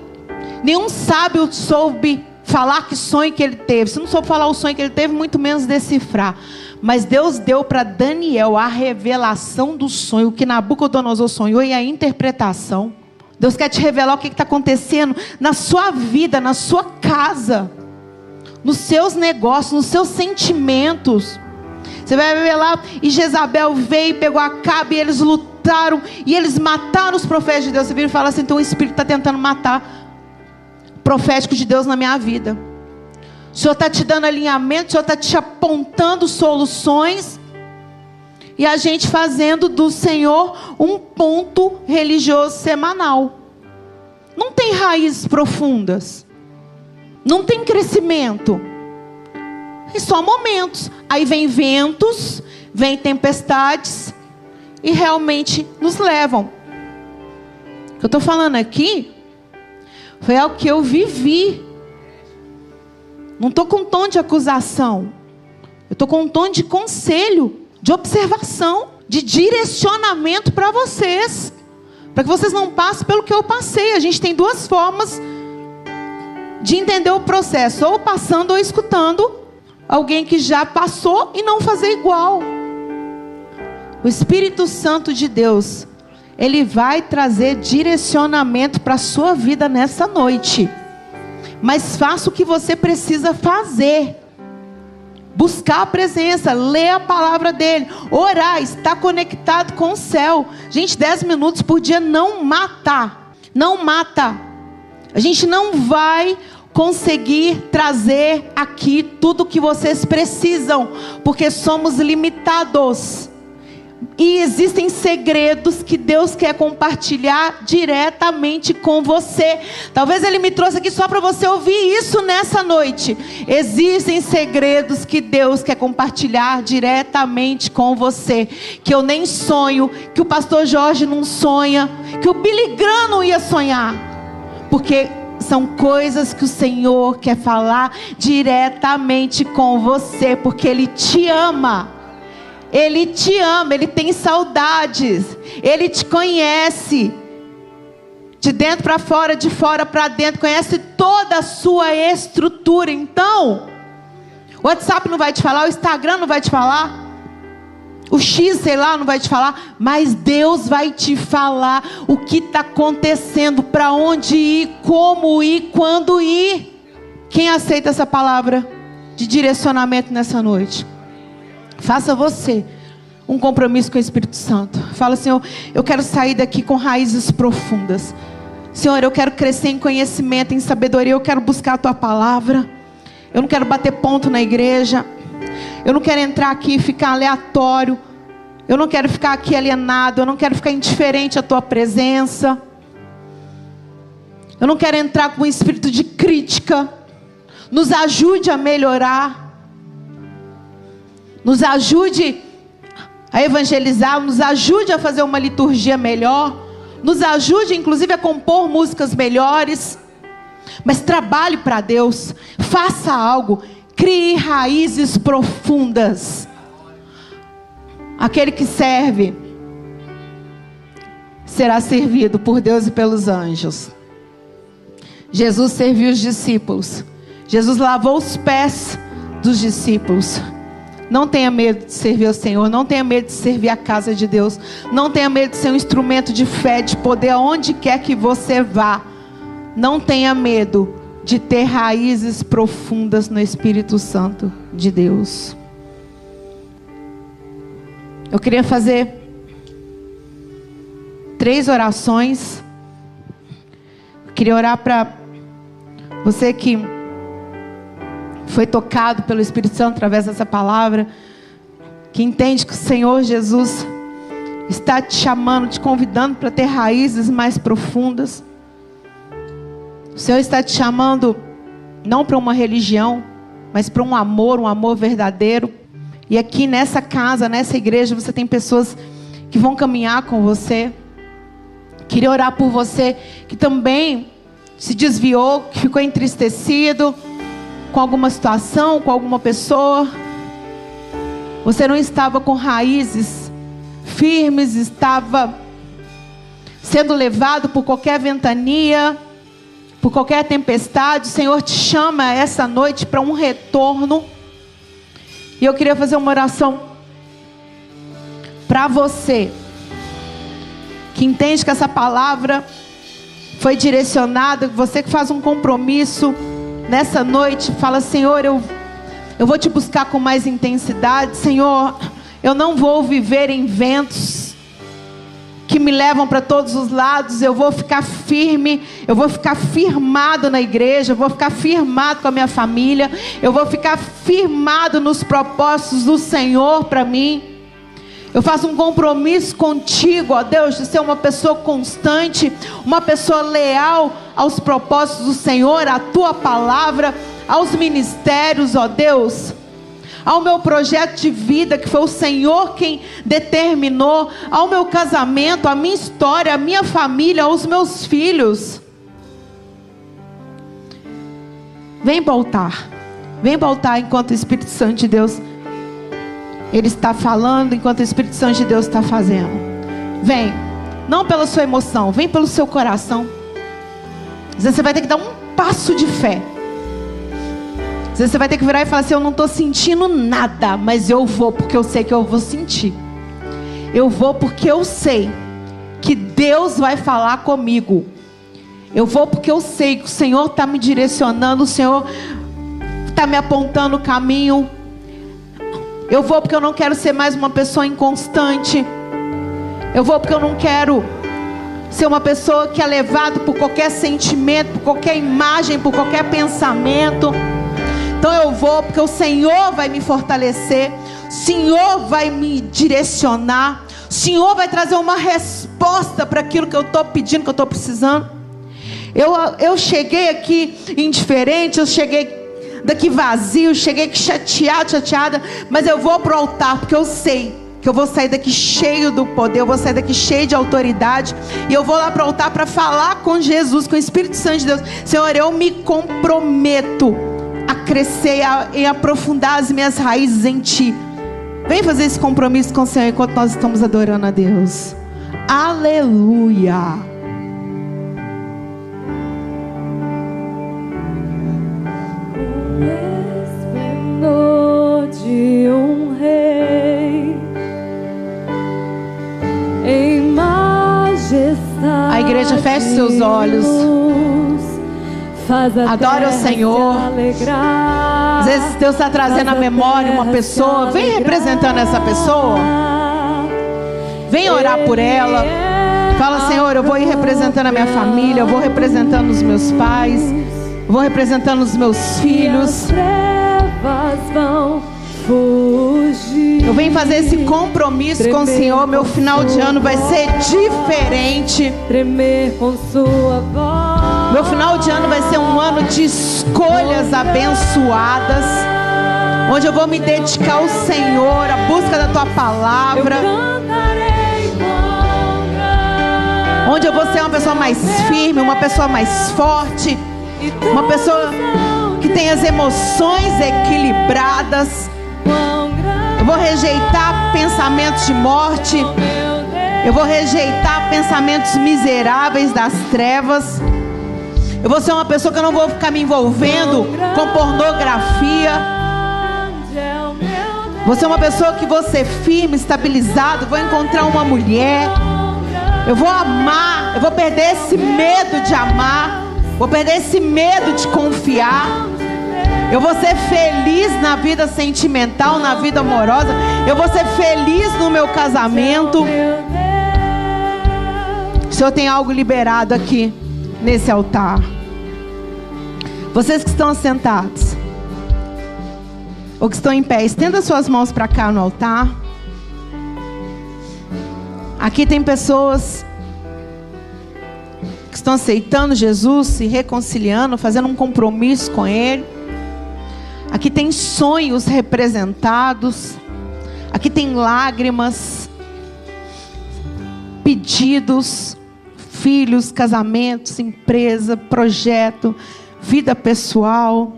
Nenhum sábio soube falar que sonho que ele teve. Se não soube falar o sonho que ele teve, muito menos decifrar. Mas Deus deu para Daniel a revelação do sonho, que Nabucodonosor sonhou e a interpretação. Deus quer te revelar o que está acontecendo na sua vida, na sua casa, nos seus negócios, nos seus sentimentos. Você vai ver lá, e Jezabel veio, pegou a cabo e eles lutaram, e eles mataram os profetas de Deus. Você vira e fala assim: então o Espírito está tentando matar profético de Deus na minha vida. O Senhor está te dando alinhamento, o Senhor está te apontando soluções. E a gente fazendo do Senhor um ponto religioso semanal. Não tem raízes profundas. Não tem crescimento. É só momentos. Aí vem ventos, vem tempestades e realmente nos levam. O que eu estou falando aqui foi algo que eu vivi não estou com um tom de acusação. Eu estou com um tom de conselho, de observação, de direcionamento para vocês. Para que vocês não passem pelo que eu passei. A gente tem duas formas de entender o processo: ou passando ou escutando alguém que já passou e não fazer igual. O Espírito Santo de Deus, ele vai trazer direcionamento para a sua vida nessa noite mas faça o que você precisa fazer. Buscar a presença, ler a palavra dele, orar, estar conectado com o céu. Gente, 10 minutos por dia não mata. Não mata. A gente não vai conseguir trazer aqui tudo o que vocês precisam, porque somos limitados. E existem segredos que Deus quer compartilhar diretamente com você. Talvez Ele me trouxe aqui só para você ouvir isso nessa noite. Existem segredos que Deus quer compartilhar diretamente com você. Que eu nem sonho, que o pastor Jorge não sonha, que o Billy Graham não ia sonhar. Porque são coisas que o Senhor quer falar diretamente com você, porque Ele te ama. Ele te ama, ele tem saudades, ele te conhece. De dentro para fora, de fora para dentro, conhece toda a sua estrutura. Então, o WhatsApp não vai te falar, o Instagram não vai te falar, o X, sei lá, não vai te falar, mas Deus vai te falar o que está acontecendo, para onde ir, como ir, quando ir. Quem aceita essa palavra de direcionamento nessa noite? Faça você um compromisso com o Espírito Santo. Fala, Senhor, eu quero sair daqui com raízes profundas. Senhor, eu quero crescer em conhecimento, em sabedoria. Eu quero buscar a tua palavra. Eu não quero bater ponto na igreja. Eu não quero entrar aqui e ficar aleatório. Eu não quero ficar aqui alienado. Eu não quero ficar indiferente à tua presença. Eu não quero entrar com um espírito de crítica. Nos ajude a melhorar. Nos ajude a evangelizar. Nos ajude a fazer uma liturgia melhor. Nos ajude, inclusive, a compor músicas melhores. Mas trabalhe para Deus. Faça algo. Crie raízes profundas. Aquele que serve será servido por Deus e pelos anjos. Jesus serviu os discípulos. Jesus lavou os pés dos discípulos. Não tenha medo de servir ao Senhor. Não tenha medo de servir a casa de Deus. Não tenha medo de ser um instrumento de fé, de poder aonde quer que você vá. Não tenha medo de ter raízes profundas no Espírito Santo de Deus. Eu queria fazer três orações. Eu queria orar para você que foi tocado pelo Espírito Santo através dessa palavra, que entende que o Senhor Jesus está te chamando, te convidando para ter raízes mais profundas. O Senhor está te chamando não para uma religião, mas para um amor, um amor verdadeiro. E aqui nessa casa, nessa igreja, você tem pessoas que vão caminhar com você. Queria orar por você que também se desviou, que ficou entristecido com alguma situação, com alguma pessoa. Você não estava com raízes firmes, estava sendo levado por qualquer ventania, por qualquer tempestade. O Senhor te chama essa noite para um retorno. E eu queria fazer uma oração para você que entende que essa palavra foi direcionada, você que faz um compromisso nessa noite, fala: Senhor, eu, eu vou te buscar com mais intensidade. Senhor, eu não vou viver em ventos que me levam para todos os lados. Eu vou ficar firme, eu vou ficar firmado na igreja, eu vou ficar firmado com a minha família, eu vou ficar firmado nos propósitos do Senhor para mim. Eu faço um compromisso contigo, ó Deus, de ser uma pessoa constante, uma pessoa leal aos propósitos do Senhor, à tua palavra, aos ministérios, ó Deus ao meu projeto de vida, que foi o Senhor quem determinou, ao meu casamento, à minha história, à minha família, aos meus filhos. Vem voltar, vem voltar enquanto o Espírito Santo de Deus ele está falando enquanto o Espírito Santo de Deus está fazendo. Vem. Não pela sua emoção, vem pelo seu coração. Você vai ter que dar um passo de fé. Às vezes você vai ter que virar e falar assim: Eu não estou sentindo nada, mas eu vou porque eu sei que eu vou sentir. Eu vou porque eu sei que Deus vai falar comigo. Eu vou porque eu sei que o Senhor está me direcionando, o Senhor está me apontando o caminho. Eu vou porque eu não quero ser mais uma pessoa inconstante. Eu vou porque eu não quero ser uma pessoa que é levado por qualquer sentimento, por qualquer imagem, por qualquer pensamento. Então eu vou porque o Senhor vai me fortalecer, o Senhor vai me direcionar, o Senhor vai trazer uma resposta para aquilo que eu estou pedindo, que eu estou precisando. Eu, eu cheguei aqui indiferente, eu cheguei daqui vazio, cheguei aqui chateado, chateada, mas eu vou pro altar porque eu sei que eu vou sair daqui cheio do poder, eu vou sair daqui cheio de autoridade, e eu vou lá para o altar para falar com Jesus, com o Espírito Santo de Deus. Senhor, eu me comprometo crescer e aprofundar as minhas raízes em Ti. Vem fazer esse compromisso com o Senhor enquanto nós estamos adorando a Deus. Aleluia. de um rei em majestade. A igreja feche seus olhos. Faz a Adore o Senhor. Às vezes Deus está trazendo à memória uma pessoa. Vem representando essa pessoa. Vem orar por ela. Fala, Senhor, eu vou ir representando a minha família, eu vou representando os meus pais, eu vou representando os meus filhos. Eu venho fazer esse compromisso com o Senhor. Meu final de ano vai ser diferente. Tremer com sua voz. Meu final de ano vai ser um ano de escolhas abençoadas, onde eu vou me dedicar ao Senhor, à busca da tua palavra, onde eu vou ser uma pessoa mais firme, uma pessoa mais forte, uma pessoa que tem as emoções equilibradas. Eu vou rejeitar pensamentos de morte. Eu vou rejeitar pensamentos miseráveis das trevas. Eu vou ser uma pessoa que eu não vou ficar me envolvendo com pornografia. Vou ser uma pessoa que vou ser firme, estabilizado. Vou encontrar uma mulher. Eu vou amar. Eu vou perder esse medo de amar. Vou perder esse medo de confiar. Eu vou ser feliz na vida sentimental, na vida amorosa. Eu vou ser feliz no meu casamento. O Senhor tem algo liberado aqui nesse altar. Vocês que estão sentados, ou que estão em pé, estenda suas mãos para cá no altar. Aqui tem pessoas que estão aceitando Jesus, se reconciliando, fazendo um compromisso com Ele. Aqui tem sonhos representados. Aqui tem lágrimas, pedidos, filhos, casamentos, empresa, projeto, vida pessoal.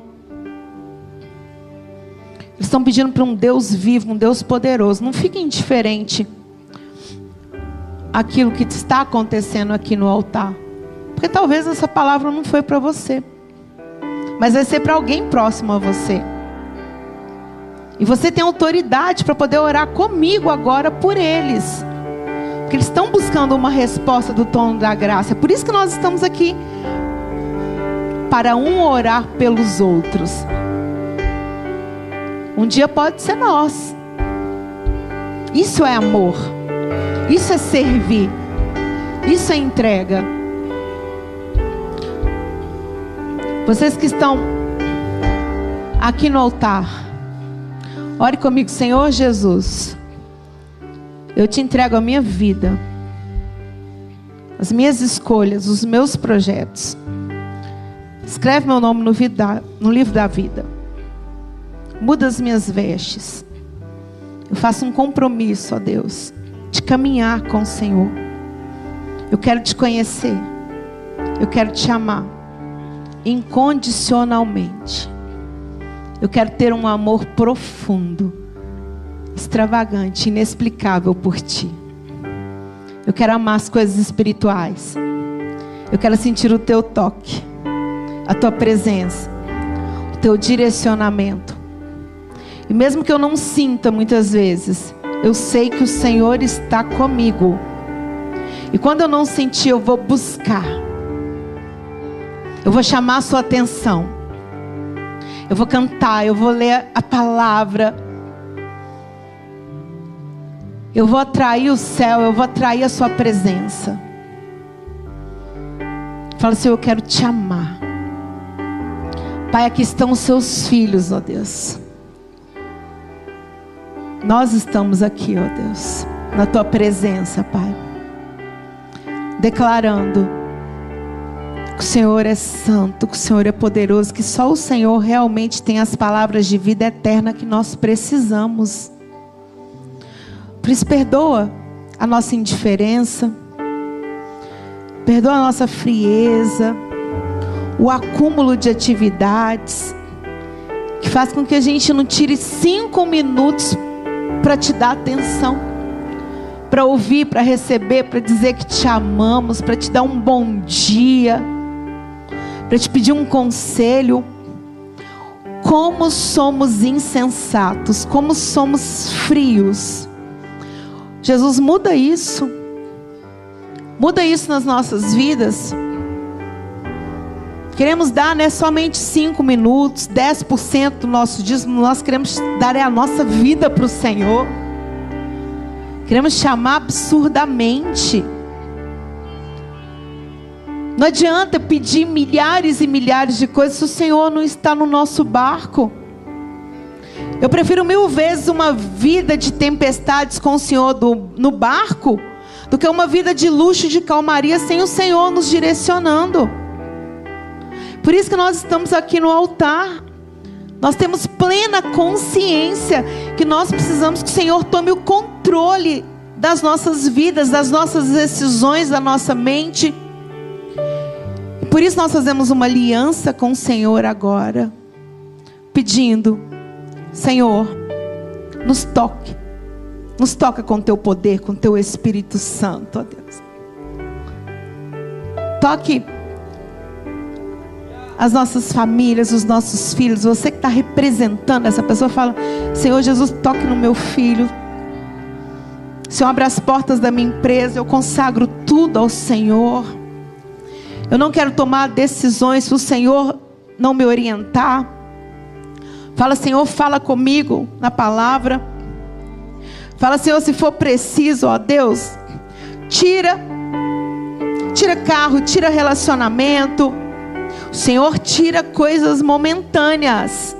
Eles estão pedindo para um Deus vivo, um Deus poderoso. Não fique indiferente aquilo que está acontecendo aqui no altar. Porque talvez essa palavra não foi para você. Mas vai ser para alguém próximo a você. E você tem autoridade para poder orar comigo agora por eles. Porque eles estão buscando uma resposta do tom da graça. É por isso que nós estamos aqui. Para um orar pelos outros. Um dia pode ser nós. Isso é amor. Isso é servir. Isso é entrega. Vocês que estão aqui no altar, ore comigo, Senhor Jesus. Eu te entrego a minha vida, as minhas escolhas, os meus projetos. Escreve meu nome no, vida, no livro da vida. Muda as minhas vestes. Eu faço um compromisso, ó Deus, de caminhar com o Senhor. Eu quero te conhecer. Eu quero te amar incondicionalmente. Eu quero ter um amor profundo, extravagante, inexplicável por ti. Eu quero amar as coisas espirituais. Eu quero sentir o teu toque, a tua presença, o teu direcionamento. E mesmo que eu não sinta muitas vezes, eu sei que o Senhor está comigo. E quando eu não sentir, eu vou buscar. Eu vou chamar a sua atenção. Eu vou cantar, eu vou ler a palavra. Eu vou atrair o céu, eu vou atrair a sua presença. Fala assim: Eu quero te amar. Pai, aqui estão os seus filhos, ó Deus. Nós estamos aqui, ó Deus, na tua presença, Pai. Declarando que o Senhor é santo, que o Senhor é poderoso, que só o Senhor realmente tem as palavras de vida eterna que nós precisamos. Por isso, perdoa a nossa indiferença, perdoa a nossa frieza, o acúmulo de atividades, que faz com que a gente não tire cinco minutos para te dar atenção, para ouvir, para receber, para dizer que te amamos, para te dar um bom dia, para te pedir um conselho. Como somos insensatos, como somos frios. Jesus muda isso. Muda isso nas nossas vidas. Queremos dar né, somente 5 minutos, 10% do nosso dízimo. Nós queremos dar a nossa vida para o Senhor. Queremos chamar absurdamente. Não adianta pedir milhares e milhares de coisas se o Senhor não está no nosso barco. Eu prefiro mil vezes uma vida de tempestades com o Senhor do, no barco do que uma vida de luxo, de calmaria sem o Senhor nos direcionando. Por isso que nós estamos aqui no altar. Nós temos plena consciência que nós precisamos que o Senhor tome o controle das nossas vidas, das nossas decisões, da nossa mente. Por isso nós fazemos uma aliança com o Senhor agora, pedindo: Senhor, nos toque, nos toca com teu poder, com teu Espírito Santo, ó Deus. Toque as nossas famílias, os nossos filhos. Você que está representando essa pessoa, fala: Senhor Jesus, toque no meu filho. Senhor, abre as portas da minha empresa. Eu consagro tudo ao Senhor. Eu não quero tomar decisões se o Senhor não me orientar. Fala, Senhor, fala comigo na palavra. Fala, Senhor, se for preciso, ó Deus, tira, tira carro, tira relacionamento. O Senhor tira coisas momentâneas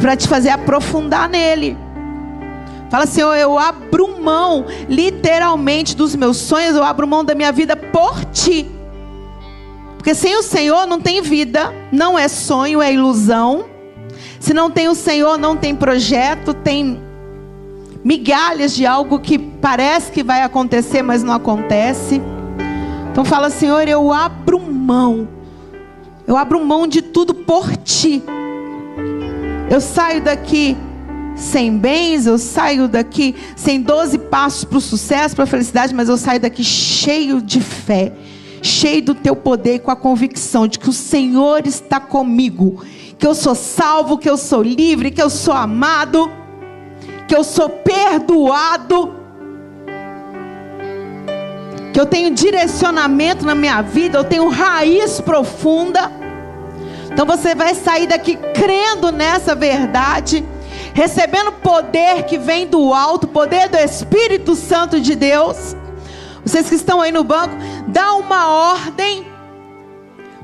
para te fazer aprofundar nele. Fala, Senhor, eu abro mão, literalmente, dos meus sonhos, eu abro mão da minha vida por ti. Porque sem o Senhor não tem vida, não é sonho, é ilusão. Se não tem o Senhor, não tem projeto, tem migalhas de algo que parece que vai acontecer, mas não acontece. Então fala, Senhor, eu abro mão. Eu abro mão de tudo por ti. Eu saio daqui sem bens, eu saio daqui sem 12 passos para o sucesso, para a felicidade, mas eu saio daqui cheio de fé, cheio do teu poder com a convicção de que o Senhor está comigo, que eu sou salvo, que eu sou livre, que eu sou amado que eu sou perdoado, que eu tenho direcionamento na minha vida, eu tenho raiz profunda. Então você vai sair daqui crendo nessa verdade, recebendo poder que vem do alto, poder do Espírito Santo de Deus. Vocês que estão aí no banco, dá uma ordem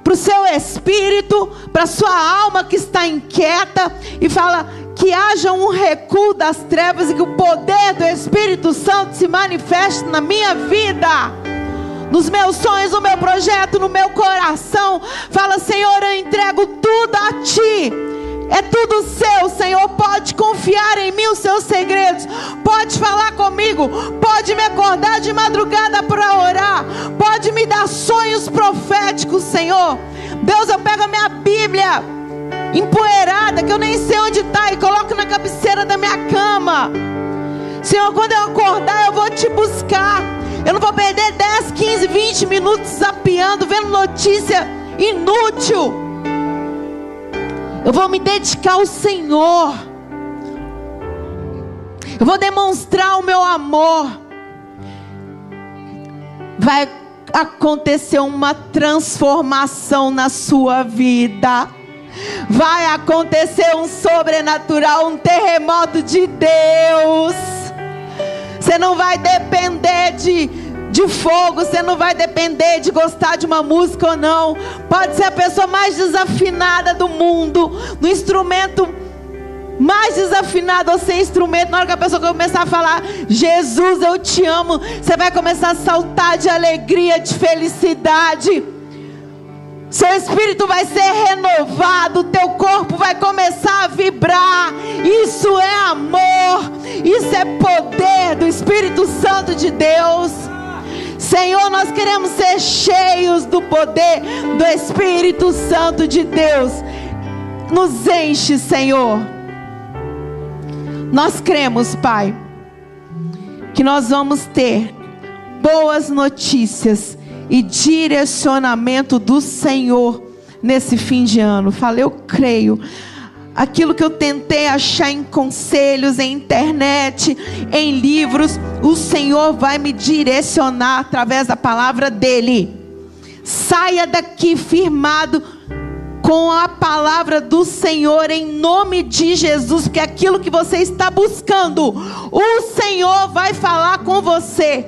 para o seu espírito, para a sua alma que está inquieta e fala: que haja um recuo das trevas e que o poder do Espírito Santo se manifeste na minha vida, nos meus sonhos, no meu projeto, no meu coração. Fala, Senhor, eu entrego tudo a Ti. É tudo seu, Senhor. Pode confiar em mim os seus segredos. Pode falar comigo. Pode me acordar de madrugada para orar. Pode me dar sonhos proféticos, Senhor. Deus, eu pego a minha Bíblia empoeirada, que eu nem sei onde está, e coloco na cabeceira da minha cama. Senhor, quando eu acordar, eu vou te buscar. Eu não vou perder 10, 15, 20 minutos zapeando, vendo notícia inútil. Eu vou me dedicar ao Senhor. Eu vou demonstrar o meu amor. Vai acontecer uma transformação na sua vida vai acontecer um sobrenatural, um terremoto de Deus. Você não vai depender de, de fogo, você não vai depender de gostar de uma música ou não. Pode ser a pessoa mais desafinada do mundo, no instrumento mais desafinado ou sem instrumento, na hora que a pessoa começar a falar, Jesus, eu te amo, você vai começar a saltar de alegria, de felicidade. Seu espírito vai ser renovado, teu corpo vai começar a vibrar. Isso é poder do Espírito Santo de Deus. Senhor, nós queremos ser cheios do poder do Espírito Santo de Deus. Nos enche, Senhor. Nós cremos, Pai, que nós vamos ter boas notícias e direcionamento do Senhor nesse fim de ano. Falei, eu creio. Aquilo que eu tentei achar em conselhos, em internet, em livros, o Senhor vai me direcionar através da palavra dEle. Saia daqui firmado com a palavra do Senhor em nome de Jesus, porque aquilo que você está buscando, o Senhor vai falar com você.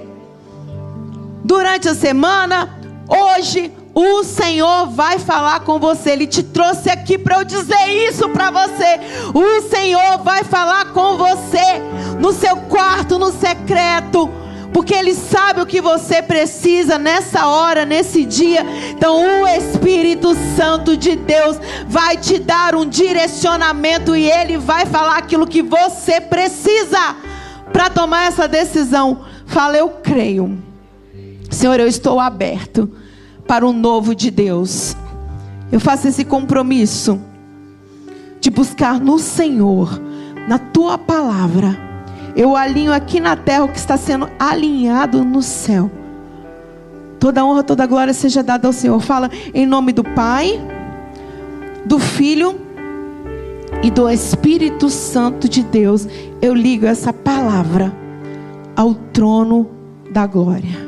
Durante a semana, hoje, o Senhor vai falar com você. Ele te trouxe aqui para eu dizer isso para você. O Senhor vai falar com você no seu quarto, no secreto porque Ele sabe o que você precisa nessa hora, nesse dia. Então, o Espírito Santo de Deus vai te dar um direcionamento e Ele vai falar aquilo que você precisa para tomar essa decisão. Fala, eu creio, Senhor, eu estou aberto para o novo de Deus. Eu faço esse compromisso de buscar no Senhor, na tua palavra eu alinho aqui na terra o que está sendo alinhado no céu. Toda honra, toda glória seja dada ao Senhor. Fala em nome do Pai, do Filho e do Espírito Santo de Deus. Eu ligo essa palavra ao trono da glória.